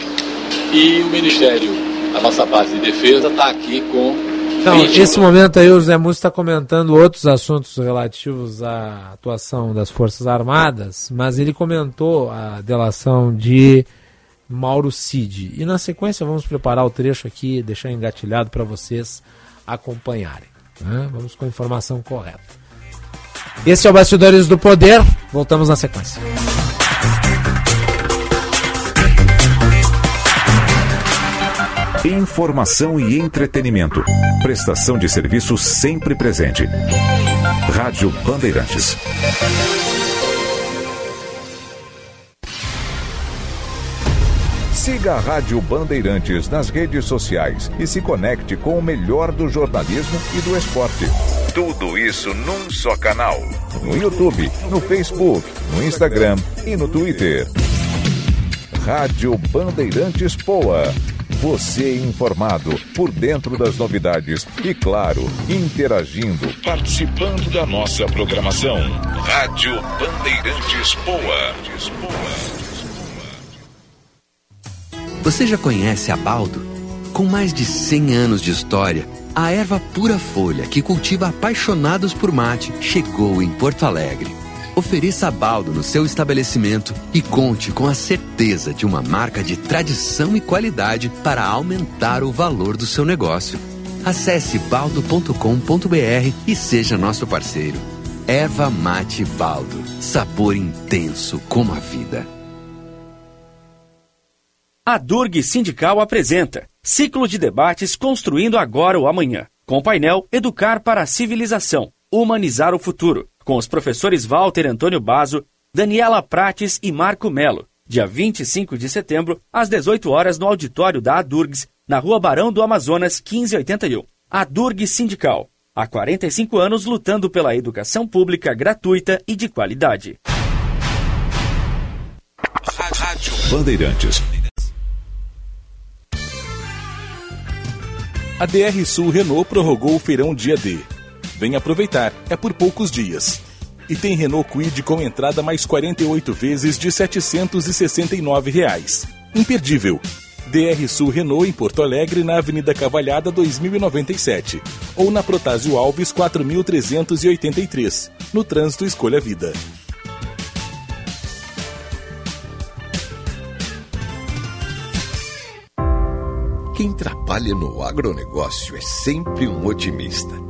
E o Ministério, a nossa base de defesa, está aqui com então, nesse momento aí o José Múcio está comentando outros assuntos relativos à atuação das Forças Armadas, mas ele comentou a delação de Mauro Cid. E na sequência vamos preparar o trecho aqui, deixar engatilhado para vocês acompanharem. Né? Vamos com a informação correta. Esse é o Bastidores do Poder, voltamos na sequência. Informação e entretenimento. Prestação de serviço sempre presente. Rádio Bandeirantes. Siga a Rádio Bandeirantes nas redes sociais e se conecte com o melhor do jornalismo e do esporte. Tudo isso num só canal. No YouTube, no Facebook, no Instagram e no Twitter. Rádio Bandeirantes Poa você informado por dentro das novidades e, claro, interagindo, participando da nossa programação. Rádio Bandeirantes Poa. Você já conhece a Baldo? Com mais de 100 anos de história, a erva pura folha que cultiva apaixonados por mate chegou em Porto Alegre Ofereça baldo no seu estabelecimento e conte com a certeza de uma marca de tradição e qualidade para aumentar o valor do seu negócio. Acesse baldo.com.br e seja nosso parceiro. Erva Mate Baldo. Sabor intenso como a vida. A Durg Sindical apresenta Ciclo de debates Construindo Agora o Amanhã. Com o painel Educar para a Civilização. Humanizar o Futuro com os professores Walter Antônio Bazo, Daniela Prates e Marco Melo, dia 25 de setembro, às 18 horas, no auditório da Adurgs, na Rua Barão do Amazonas, 1581. Adurg Sindical. Há 45 anos lutando pela educação pública gratuita e de qualidade. Rádio Bandeirantes. A DR Sul Renault prorrogou o feirão dia D Vem aproveitar, é por poucos dias. E tem Renault Kwid com entrada mais 48 vezes de 769 reais. Imperdível. DR Sul Renault em Porto Alegre, na Avenida Cavalhada 2097. Ou na Protásio Alves 4383. No trânsito Escolha Vida. Quem trabalha no agronegócio é sempre um otimista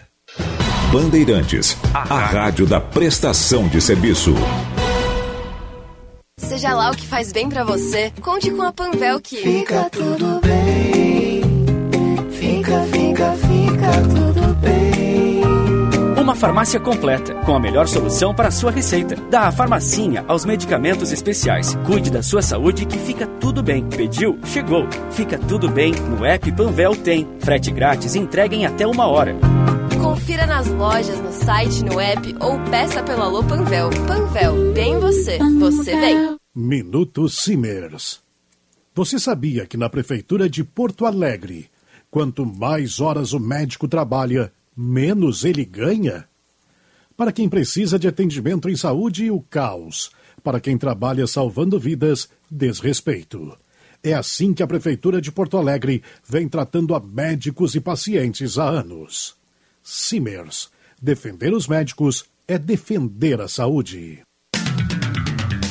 Bandeirantes, a rádio da prestação de serviço. Seja lá o que faz bem para você, conte com a Panvel que fica tudo bem. Fica, fica, fica tudo bem. Uma farmácia completa, com a melhor solução para a sua receita. Da farmacinha aos medicamentos especiais. Cuide da sua saúde que fica tudo bem. Pediu? Chegou. Fica tudo bem. No app Panvel tem. Frete grátis e entrega em até uma hora. Confira nas lojas, no site, no app ou peça pelo Alô Panvel. Panvel, bem você, você bem. Minuto Simers. Você sabia que na Prefeitura de Porto Alegre Quanto mais horas o médico trabalha, menos ele ganha? Para quem precisa de atendimento em saúde, o caos. Para quem trabalha salvando vidas, desrespeito. É assim que a Prefeitura de Porto Alegre vem tratando a médicos e pacientes há anos. Simers. Defender os médicos é defender a saúde.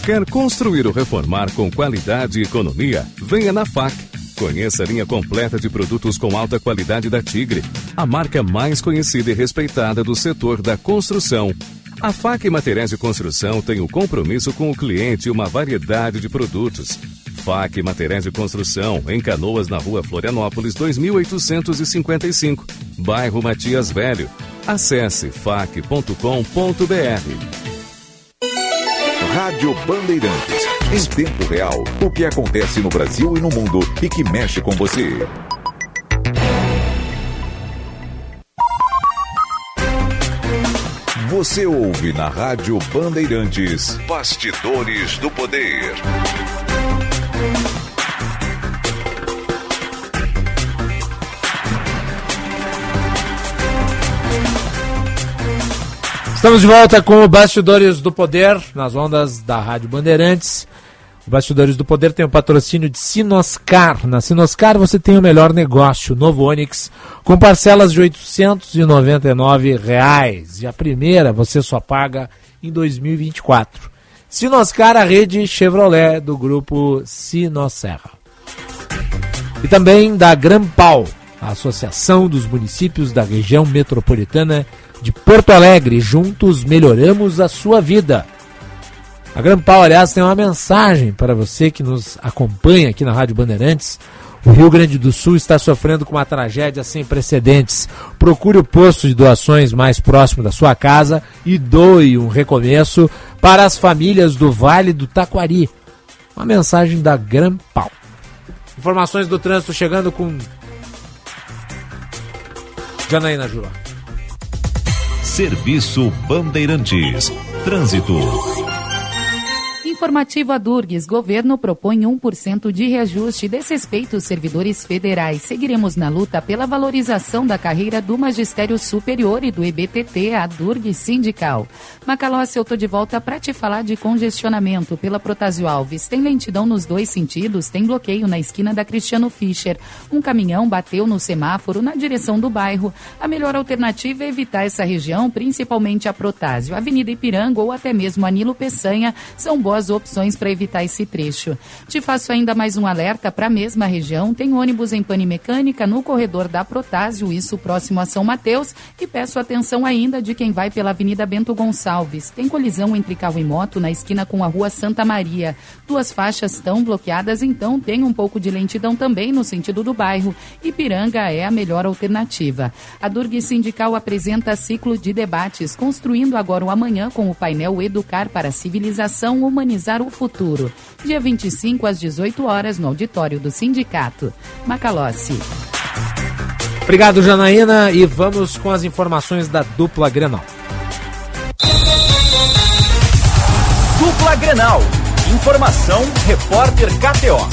Quer construir ou reformar com qualidade e economia? Venha na FAC. Conheça a linha completa de produtos com alta qualidade da Tigre, a marca mais conhecida e respeitada do setor da construção. A FAC Materiais de Construção tem o compromisso com o cliente e uma variedade de produtos. FAC Materiais de Construção, em Canoas, na rua Florianópolis, 2855, bairro Matias Velho. Acesse fac.com.br. Rádio Bandeirantes. Em tempo real, o que acontece no Brasil e no mundo e que mexe com você. Você ouve na Rádio Bandeirantes Bastidores do Poder. Estamos de volta com o Bastidores do Poder, nas ondas da Rádio Bandeirantes. O Bastidores do Poder tem o patrocínio de Sinoscar. Na Sinoscar você tem o melhor negócio, novo Onix, com parcelas de 899 reais. E a primeira você só paga em 2024. Sinoscar, a rede Chevrolet do grupo Sinosserra. E também da Grampal, a Associação dos Municípios da Região Metropolitana de Porto Alegre. Juntos melhoramos a sua vida. A Grampal, aliás, tem uma mensagem para você que nos acompanha aqui na Rádio Bandeirantes. O Rio Grande do Sul está sofrendo com uma tragédia sem precedentes. Procure o posto de doações mais próximo da sua casa e doe um recomeço para as famílias do Vale do Taquari. Uma mensagem da Grampal. Informações do trânsito chegando com Janaína Jura. Serviço Bandeirantes. Trânsito. Informativo Adurgues. Governo propõe 1% de reajuste. Desrespeito os servidores federais. Seguiremos na luta pela valorização da carreira do Magistério Superior e do EBTT, Adurgues Sindical. Macalossi, eu tô de volta para te falar de congestionamento pela Protásio Alves. Tem lentidão nos dois sentidos, tem bloqueio na esquina da Cristiano Fischer. Um caminhão bateu no semáforo na direção do bairro. A melhor alternativa é evitar essa região, principalmente a Protásio. Avenida Ipiranga ou até mesmo Anilo Peçanha são boas opções para evitar esse trecho. Te faço ainda mais um alerta para a mesma região. Tem ônibus em pane mecânica no corredor da Protásio, isso próximo a São Mateus. E peço atenção ainda de quem vai pela Avenida Bento Gonçalves. Tem colisão entre carro e moto na esquina com a Rua Santa Maria. Duas faixas estão bloqueadas, então tem um pouco de lentidão também no sentido do bairro. Ipiranga é a melhor alternativa. A Durg Sindical apresenta ciclo de debates, construindo agora o amanhã com o painel Educar para a Civilização Humanizar o Futuro. Dia 25 às 18 horas no auditório do sindicato. Macalossi. Obrigado, Janaína, e vamos com as informações da dupla Grenal. Dupla Grenal. Informação, repórter KTO.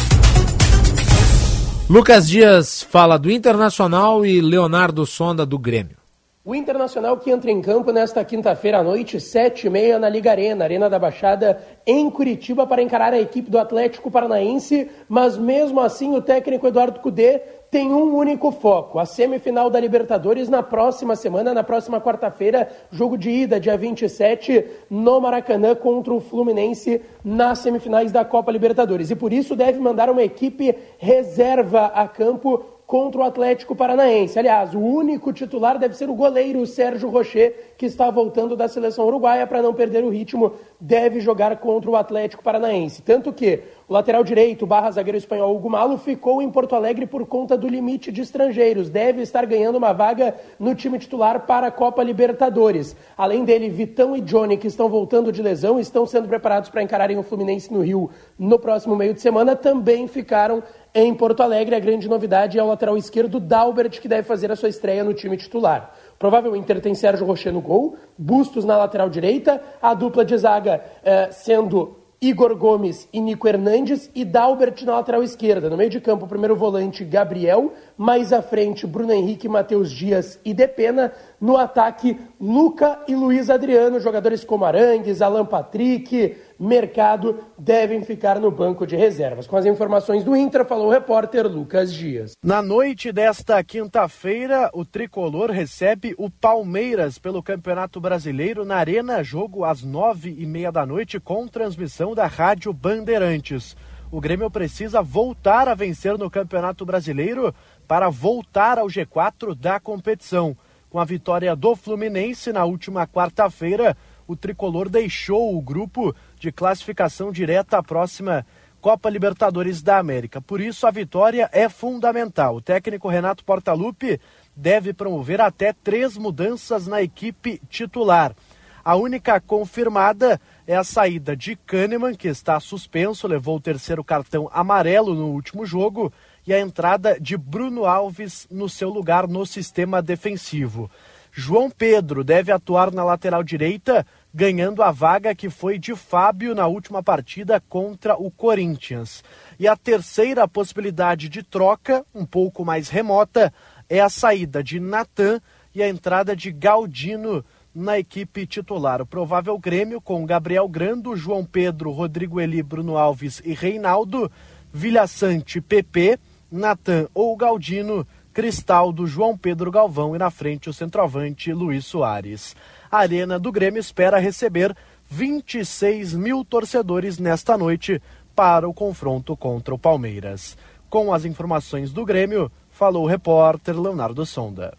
Lucas Dias fala do Internacional e Leonardo Sonda do Grêmio. O Internacional que entra em campo nesta quinta-feira à noite, sete e meia, na Liga Arena, Arena da Baixada, em Curitiba, para encarar a equipe do Atlético Paranaense, mas mesmo assim o técnico Eduardo Cudê tem um único foco, a semifinal da Libertadores na próxima semana, na próxima quarta-feira, jogo de ida, dia 27, no Maracanã contra o Fluminense nas semifinais da Copa Libertadores. E por isso deve mandar uma equipe reserva a campo contra o Atlético Paranaense. Aliás, o único titular deve ser o goleiro Sérgio Rocher, que está voltando da seleção uruguaia para não perder o ritmo, deve jogar contra o Atlético Paranaense. Tanto que o lateral direito, barra zagueiro espanhol Hugo Malo, ficou em Porto Alegre por conta do limite de estrangeiros. Deve estar ganhando uma vaga no time titular para a Copa Libertadores. Além dele, Vitão e Johnny, que estão voltando de lesão, estão sendo preparados para encararem o Fluminense no Rio no próximo meio de semana, também ficaram em Porto Alegre. A grande novidade é o lateral esquerdo Dalbert, que deve fazer a sua estreia no time titular. Provável Inter tem Sérgio Rocher no gol, Bustos na lateral direita, a dupla de zaga eh, sendo Igor Gomes e Nico Hernandes e Dalbert na lateral esquerda. No meio de campo, o primeiro volante Gabriel, mais à frente Bruno Henrique, Matheus Dias e Depena. No ataque, Luca e Luiz Adriano, jogadores como Arangues, Alan Patrick, Mercado, devem ficar no banco de reservas. Com as informações do Inter, falou o repórter Lucas Dias. Na noite desta quinta-feira, o tricolor recebe o Palmeiras pelo Campeonato Brasileiro na Arena, jogo às nove e meia da noite, com transmissão da Rádio Bandeirantes. O Grêmio precisa voltar a vencer no Campeonato Brasileiro para voltar ao G4 da competição. Com a vitória do Fluminense na última quarta-feira, o tricolor deixou o grupo de classificação direta à próxima Copa Libertadores da América. Por isso, a vitória é fundamental. O técnico Renato Portaluppi deve promover até três mudanças na equipe titular. A única confirmada é a saída de Kahneman, que está suspenso, levou o terceiro cartão amarelo no último jogo, e a entrada de Bruno Alves no seu lugar no sistema defensivo. João Pedro deve atuar na lateral direita, ganhando a vaga que foi de Fábio na última partida contra o Corinthians. E a terceira possibilidade de troca, um pouco mais remota, é a saída de Natan e a entrada de Galdino na equipe titular. O provável Grêmio com Gabriel Grando, João Pedro, Rodrigo Eli, Bruno Alves e Reinaldo, Vilha Sante, PP, Natan ou Galdino, Cristaldo, João Pedro Galvão e na frente o centroavante Luiz Soares. A Arena do Grêmio espera receber 26 mil torcedores nesta noite para o confronto contra o Palmeiras. Com as informações do Grêmio, falou o repórter Leonardo Sonda.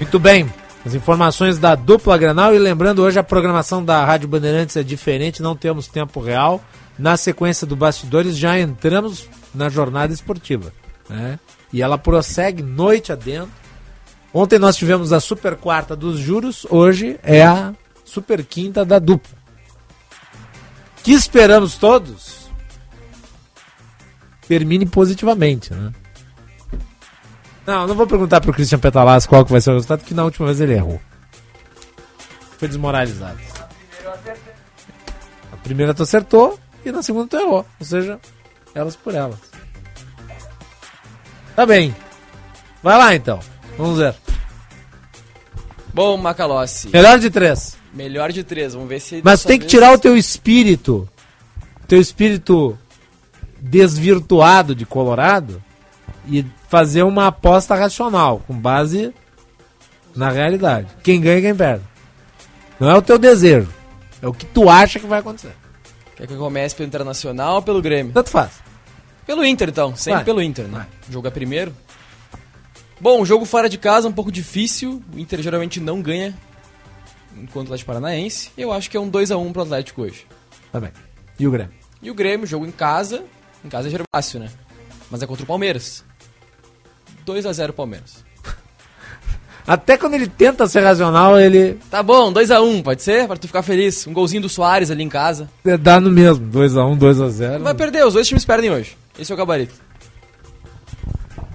Muito bem. As informações da dupla Granal e lembrando hoje a programação da Rádio Bandeirantes é diferente, não temos tempo real. Na sequência do Bastidores já entramos na jornada esportiva, né? E ela prossegue noite adentro. Ontem nós tivemos a super quarta dos juros, hoje é a super quinta da dupla. Que esperamos todos termine positivamente, né? Não, não vou perguntar pro Christian Petalas qual que vai ser o resultado, que na última vez ele errou. Foi desmoralizado. A primeira tu acertou e na segunda tu errou. Ou seja, elas por elas. Tá bem. Vai lá então. Vamos ver. Bom, Macalossi. Melhor de três. Melhor de três, vamos ver se. Mas tem que tirar o teu espírito. Teu espírito desvirtuado de Colorado e fazer uma aposta racional, com base na realidade. Quem ganha, quem perde. Não é o teu desejo, é o que tu acha que vai acontecer. Quer que eu comece pelo Internacional ou pelo Grêmio? Tanto faz. Pelo Inter, então. Sempre Vai. pelo Inter, né? Jogo é primeiro. Bom, jogo fora de casa, um pouco difícil. O Inter geralmente não ganha enquanto o Atlético Paranaense. Eu acho que é um 2x1 pro Atlético hoje. Tá bem. E o Grêmio? E o Grêmio, jogo em casa. Em casa é geralmente fácil, né? Mas é contra o Palmeiras. 2x0 Palmeiras. Até quando ele tenta ser racional, ele Tá bom, 2x1, pode ser? Pra tu ficar feliz. Um golzinho do Soares ali em casa. dá no mesmo. 2x1, 2x0. Não vai perder, os dois times perdem hoje. Esse é o gabarito.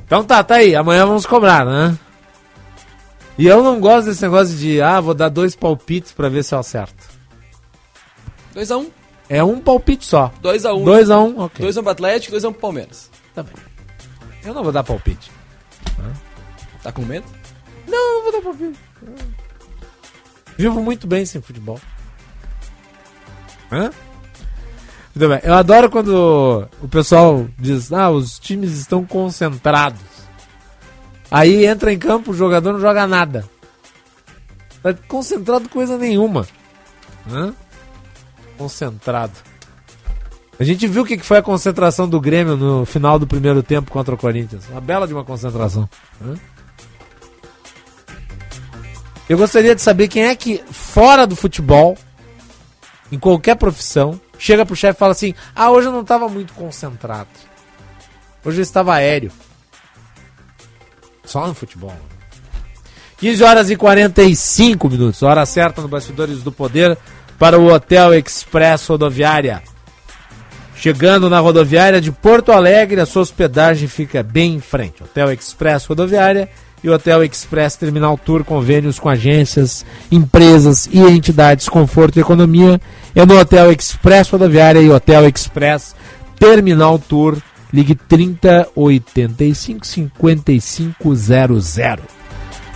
Então tá, tá aí. Amanhã vamos cobrar, né? E eu não gosto desse negócio de, ah, vou dar dois palpites pra ver se eu acerto. 2x1. É um palpite só. 2x1. 2x1, ok. 2x1 pro Atlético, 2x1 pro Palmeiras. Tá bem. Eu não vou dar palpite. Tá com medo? Não, não vou dar palpite. Vivo muito bem sem futebol. Hã? Muito bem. Eu adoro quando o pessoal diz, ah, os times estão concentrados. Aí entra em campo, o jogador não joga nada. Tá concentrado coisa nenhuma. Hã? Concentrado. A gente viu o que foi a concentração do Grêmio no final do primeiro tempo contra o Corinthians. Uma bela de uma concentração. Hã? Eu gostaria de saber quem é que, fora do futebol, em qualquer profissão, chega pro chefe e fala assim: Ah, hoje eu não estava muito concentrado. Hoje eu estava aéreo. Só no futebol. 15 horas e 45 minutos, hora certa no Bastidores do Poder para o Hotel Express Rodoviária. Chegando na rodoviária de Porto Alegre, a sua hospedagem fica bem em frente. Hotel Express Rodoviária e Hotel Express Terminal Tour, convênios com agências, empresas e entidades Conforto e Economia. É no Hotel Express Rodoviária e Hotel Express Terminal Tour. Ligue 3085 5500.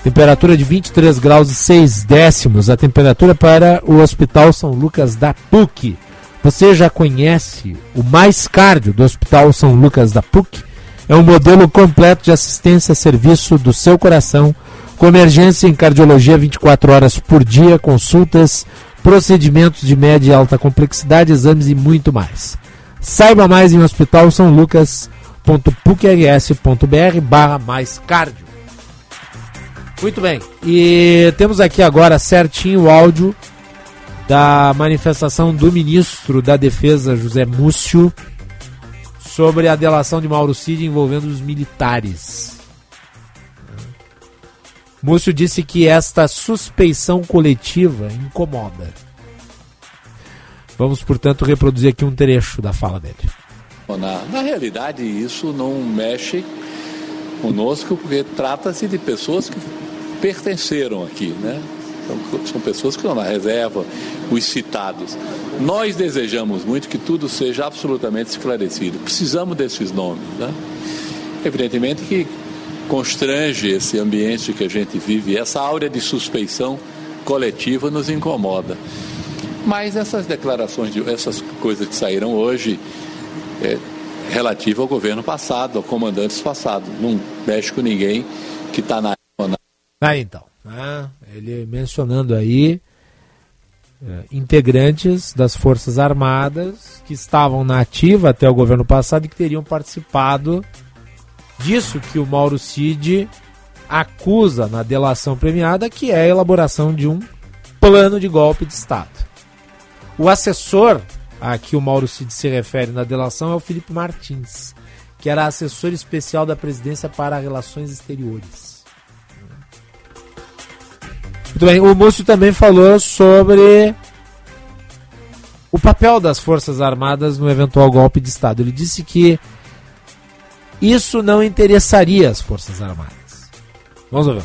Temperatura de 23 graus e 6 décimos. A temperatura para o Hospital São Lucas da PUC. Você já conhece o mais cardio do Hospital São Lucas da PUC? É um modelo completo de assistência a serviço do seu coração, com emergência em cardiologia 24 horas por dia, consultas, procedimentos de média e alta complexidade, exames e muito mais. Saiba mais em hospitalsaolucas.pucrs.br barra mais cardio. Muito bem, e temos aqui agora certinho o áudio da manifestação do ministro da Defesa, José Múcio, sobre a delação de Mauro Cid envolvendo os militares. Múcio disse que esta suspeição coletiva incomoda. Vamos, portanto, reproduzir aqui um trecho da fala dele. Na, na realidade, isso não mexe conosco, porque trata-se de pessoas que pertenceram aqui, né? São, são pessoas que estão na reserva, os citados. Nós desejamos muito que tudo seja absolutamente esclarecido. Precisamos desses nomes. Né? Evidentemente que constrange esse ambiente que a gente vive, essa áurea de suspeição coletiva nos incomoda. Mas essas declarações, de, essas coisas que saíram hoje, é, relativa ao governo passado, a comandantes passados, não mexe com ninguém que está na. Ah, então. Né? Ele mencionando aí é, integrantes das Forças Armadas que estavam na ativa até o governo passado e que teriam participado disso que o Mauro Cid acusa na delação premiada, que é a elaboração de um plano de golpe de Estado. O assessor a que o Mauro Cid se refere na delação é o Felipe Martins, que era assessor especial da presidência para relações exteriores. Muito bem, o Múcio também falou sobre o papel das Forças Armadas no eventual golpe de Estado. Ele disse que isso não interessaria as Forças Armadas. Vamos ouvir.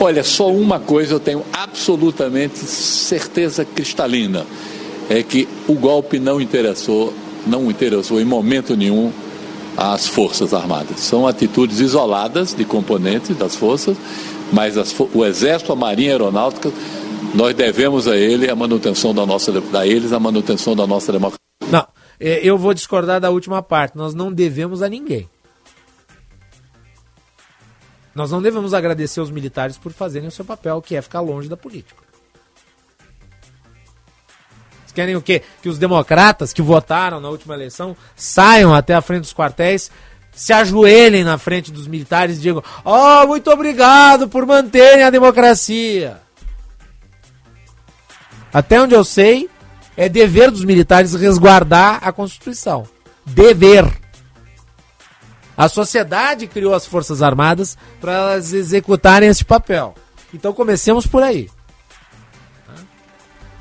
Olha, só uma coisa eu tenho absolutamente certeza cristalina: é que o golpe não interessou, não interessou em momento nenhum às Forças Armadas. São atitudes isoladas de componentes das forças mas as, o Exército, a Marinha a Aeronáutica, nós devemos a ele a manutenção da nossa, a eles a manutenção da nossa democracia. Não, é, eu vou discordar da última parte. Nós não devemos a ninguém. Nós não devemos agradecer os militares por fazerem o seu papel, que é ficar longe da política. Vocês querem o quê? Que os democratas que votaram na última eleição saiam até a frente dos quartéis se ajoelhem na frente dos militares e digam: Oh, muito obrigado por manterem a democracia. Até onde eu sei, é dever dos militares resguardar a Constituição. Dever. A sociedade criou as Forças Armadas para elas executarem esse papel. Então comecemos por aí.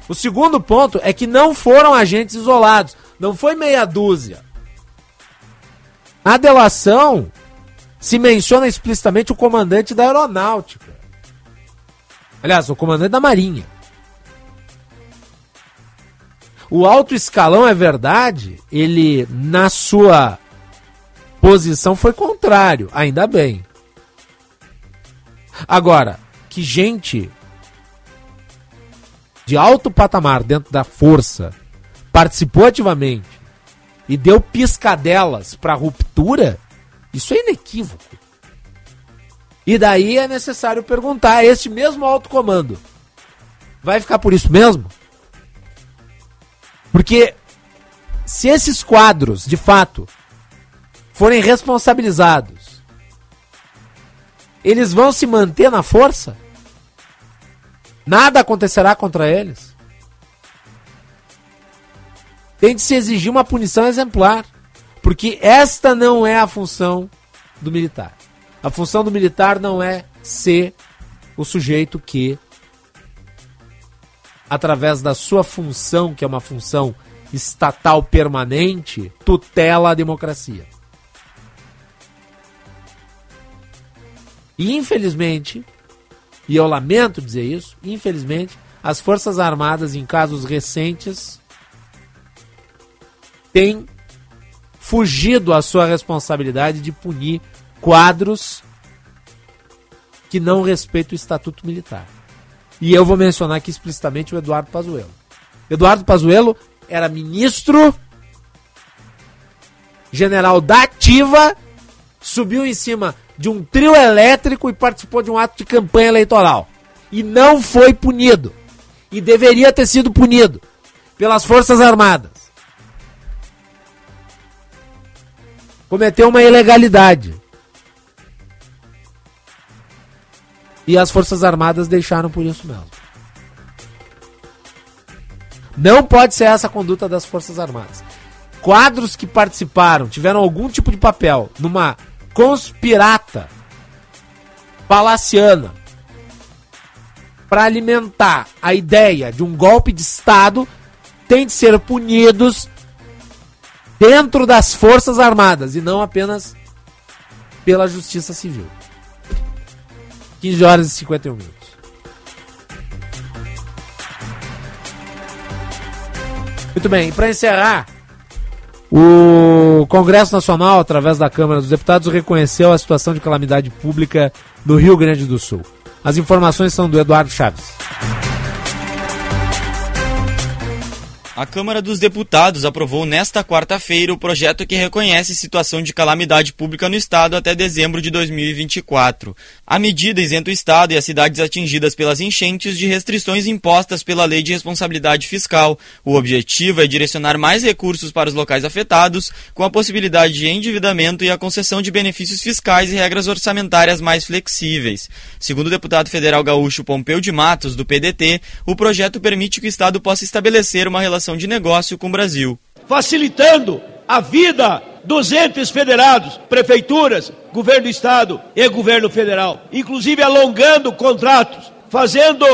O segundo ponto é que não foram agentes isolados. Não foi meia dúzia. Na delação, se menciona explicitamente o comandante da aeronáutica. Aliás, o comandante da marinha. O alto escalão, é verdade, ele, na sua posição, foi contrário. Ainda bem. Agora, que gente de alto patamar dentro da força participou ativamente e deu piscadelas para ruptura, isso é inequívoco. E daí é necessário perguntar: este mesmo alto comando vai ficar por isso mesmo? Porque se esses quadros, de fato, forem responsabilizados, eles vão se manter na força? Nada acontecerá contra eles? Tem de se exigir uma punição exemplar. Porque esta não é a função do militar. A função do militar não é ser o sujeito que, através da sua função, que é uma função estatal permanente tutela a democracia. E infelizmente, e eu lamento dizer isso, infelizmente, as Forças Armadas, em casos recentes, têm fugido à sua responsabilidade de punir quadros que não respeitam o Estatuto Militar. E eu vou mencionar aqui explicitamente o Eduardo Pazuello. Eduardo Pazuello era ministro general da ativa, subiu em cima de um trio elétrico e participou de um ato de campanha eleitoral. E não foi punido. E deveria ter sido punido pelas Forças Armadas. Cometeu uma ilegalidade. E as Forças Armadas deixaram por isso mesmo. Não pode ser essa a conduta das Forças Armadas. Quadros que participaram, tiveram algum tipo de papel numa conspirata palaciana para alimentar a ideia de um golpe de Estado têm de ser punidos dentro das Forças Armadas e não apenas pela Justiça Civil. 15 horas e 51 minutos. Muito bem, para encerrar, o Congresso Nacional, através da Câmara dos Deputados, reconheceu a situação de calamidade pública no Rio Grande do Sul. As informações são do Eduardo Chaves. A Câmara dos Deputados aprovou nesta quarta-feira o projeto que reconhece situação de calamidade pública no Estado até dezembro de 2024. A medida isenta o Estado e as cidades atingidas pelas enchentes de restrições impostas pela Lei de Responsabilidade Fiscal. O objetivo é direcionar mais recursos para os locais afetados, com a possibilidade de endividamento e a concessão de benefícios fiscais e regras orçamentárias mais flexíveis. Segundo o deputado federal gaúcho Pompeu de Matos, do PDT, o projeto permite que o Estado possa estabelecer uma relação de negócio com o Brasil. Facilitando a vida dos entes federados, prefeituras, governo do estado e governo federal, inclusive alongando contratos, fazendo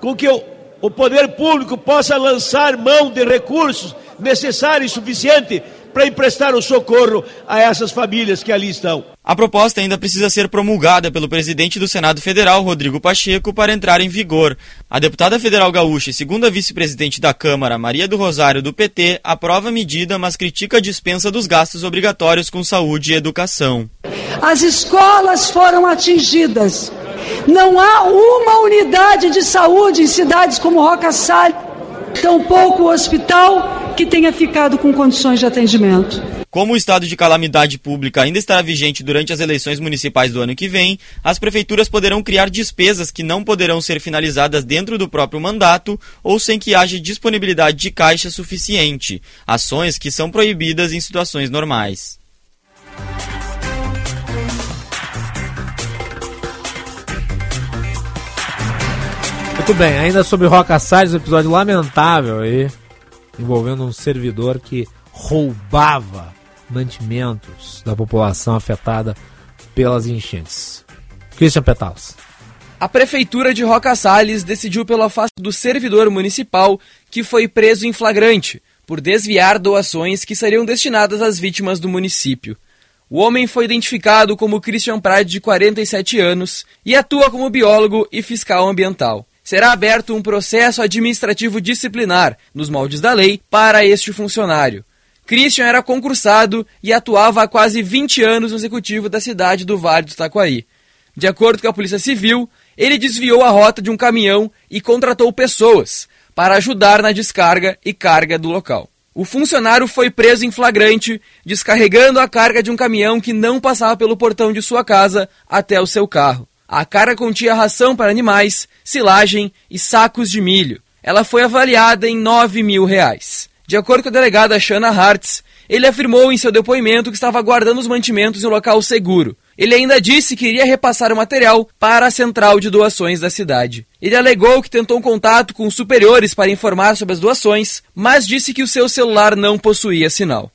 com que o, o poder público possa lançar mão de recursos necessários e suficientes para emprestar o socorro a essas famílias que ali estão. A proposta ainda precisa ser promulgada pelo presidente do Senado Federal, Rodrigo Pacheco, para entrar em vigor. A deputada federal gaúcha e segunda vice-presidente da Câmara, Maria do Rosário, do PT, aprova a medida, mas critica a dispensa dos gastos obrigatórios com saúde e educação. As escolas foram atingidas. Não há uma unidade de saúde em cidades como Roca Salles, tampouco o hospital que tenha ficado com condições de atendimento. Como o estado de calamidade pública ainda estará vigente durante as eleições municipais do ano que vem, as prefeituras poderão criar despesas que não poderão ser finalizadas dentro do próprio mandato ou sem que haja disponibilidade de caixa suficiente, ações que são proibidas em situações normais. Muito bem, ainda sobre Roca Salles, um episódio lamentável aí, envolvendo um servidor que roubava mantimentos da população afetada pelas enchentes. Christian Petalos. A prefeitura de Roca Salles decidiu pelo afastamento do servidor municipal que foi preso em flagrante por desviar doações que seriam destinadas às vítimas do município. O homem foi identificado como Christian Prade, de 47 anos, e atua como biólogo e fiscal ambiental será aberto um processo administrativo disciplinar, nos moldes da lei, para este funcionário. Christian era concursado e atuava há quase 20 anos no executivo da cidade do Vale do Taquari. De acordo com a Polícia Civil, ele desviou a rota de um caminhão e contratou pessoas para ajudar na descarga e carga do local. O funcionário foi preso em flagrante, descarregando a carga de um caminhão que não passava pelo portão de sua casa até o seu carro. A carga continha ração para animais, silagem e sacos de milho. Ela foi avaliada em 9 mil reais. De acordo com a delegada Shana Hartz, ele afirmou em seu depoimento que estava guardando os mantimentos em um local seguro. Ele ainda disse que iria repassar o material para a central de doações da cidade. Ele alegou que tentou um contato com os superiores para informar sobre as doações, mas disse que o seu celular não possuía sinal.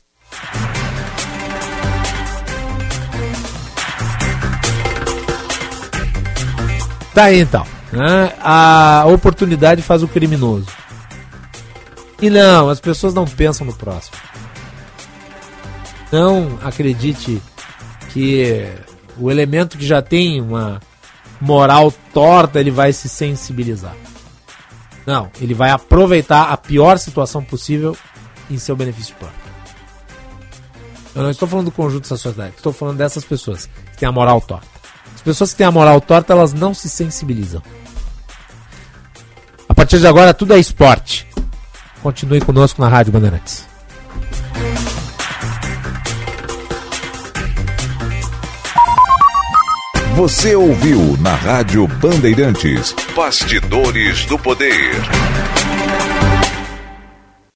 Tá aí então. Né? A oportunidade faz o criminoso. E não, as pessoas não pensam no próximo. Não acredite que o elemento que já tem uma moral torta, ele vai se sensibilizar. Não, ele vai aproveitar a pior situação possível em seu benefício próprio. Eu não estou falando do conjunto da sociedade, estou falando dessas pessoas que têm a moral torta. As pessoas que têm a moral torta, elas não se sensibilizam. A partir de agora, tudo é esporte. Continue conosco na Rádio Bandeirantes. Você ouviu na Rádio Bandeirantes Bastidores do Poder.